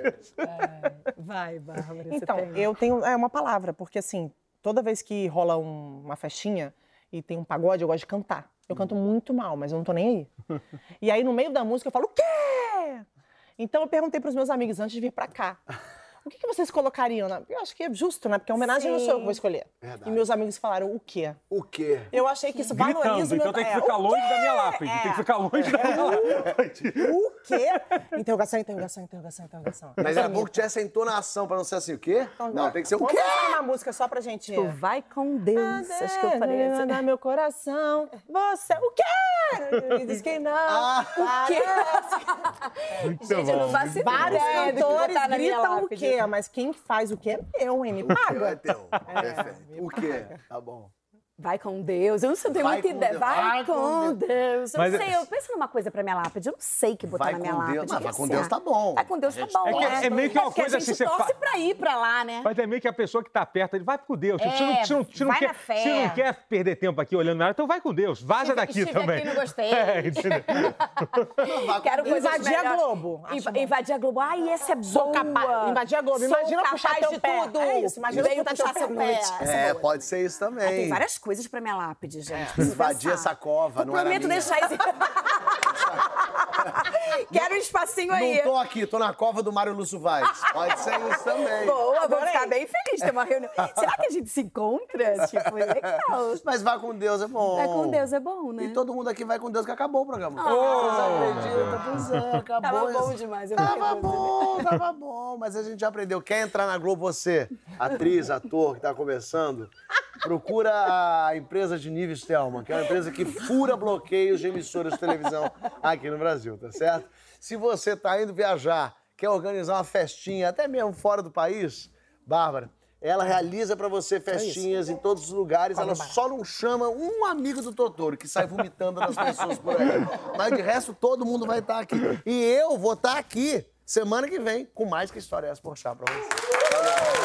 Vai, Bárbara. Então, tem. eu tenho é uma palavra, porque assim, toda vez que rola um- uma festinha e tem um pagode, eu gosto de cantar. Eu canto muito mal, mas eu não tô nem aí. E aí, no meio da música, eu falo, o quê? Então, eu perguntei pros meus amigos antes de vir pra cá. O que, que vocês colocariam? Na... Eu acho que é justo, né? Porque a homenagem não sou eu que vou escolher. Verdade. E meus amigos falaram, o quê? O quê? Eu achei que isso valoriza Gritando, o meu... então tem que é, ficar o longe quê? da minha lápide. Tem que ficar longe da minha lápide. (laughs) O quê? Interrogação, interrogação, interrogação, interrogação. Mas era bom que tivesse a entonação pra não ser assim, o quê? Não, tem que ser o quê? uma música só pra gente... Tipo, vai com Deus. Acho que eu falei assim. mandar meu coração. Você, o quê? Me diz que não. Ah, Muito Gente, eu não faço Vários cantores gritam o lápide. Mas quem faz o quê é meu, hein? Me (laughs) é paga. teu. Perfeito. O quê? Tá bom. Vai com Deus. Eu não sei, eu tenho Vai muita ideia. Deus. Vai, Vai com com Deus. Eu Mas não é- sei, eu penso numa coisa pra minha lápide. Eu não sei o que botar Vai na minha lápide. Deus. Não, vai com você Deus tá bom. Vai com Deus tá bom. É que é- é meio que uma porque coisa a assim, gente você torce fa- pra ir pra lá, né? Mas é meio que a pessoa que tá perto, ele vai com Deus. Tipo, É, se, não, se, não, se, não vai quer, na fé. se não quer perder tempo aqui olhando nada, então vai com Deus. Vaza Estive- daqui estive também. aqui, não gostei. (laughs) É, entendeu? Quero Invadir a. Globo. Acho Inva- bom. Invadir a Globo. Ai, esse é bom. Sou capaz. Invadir a Globo. Imagina puxar teu de pé. tudo. É isso, imagina puxar seu pé. Essa É, boa. pode ser isso também. Tem várias coisas pra minha lápide, gente. Preciso Invadir essa cova, Eu não era prometo minha. deixar esse... (laughs) Quero um espacinho aí. Não tô aqui, tô na cova do Mário Lúcio Vaz. Pode ser isso também. Boa, vou ficar bem feliz de ter uma reunião. Será que a gente se encontra? (laughs) Tipo, legal. Mas vai com Deus é bom. Vai com Deus, é bom, né? E todo mundo aqui vai com Deus que acabou o programa. Ah. Vocês acreditam? Pois é, acabou. Tava bom isso. demais. Eu Tava bom, tava bom, mas a gente já aprendeu. Quer entrar na Globo você, atriz, ator que tá começando? Procura a empresa de Nives Telman, que é uma empresa que fura bloqueios de emissoras de televisão aqui no Brasil, tá certo? Se você tá indo viajar, quer organizar uma festinha, até mesmo fora do país, Bárbara, ela realiza pra você festinhas em todos os lugares, ela só não chama um amigo do Totoro que sai vomitando nas pessoas por aí. Mas de resto, todo mundo vai estar aqui. E eu vou estar aqui semana que vem com mais que história é essa por chá pra você. Olha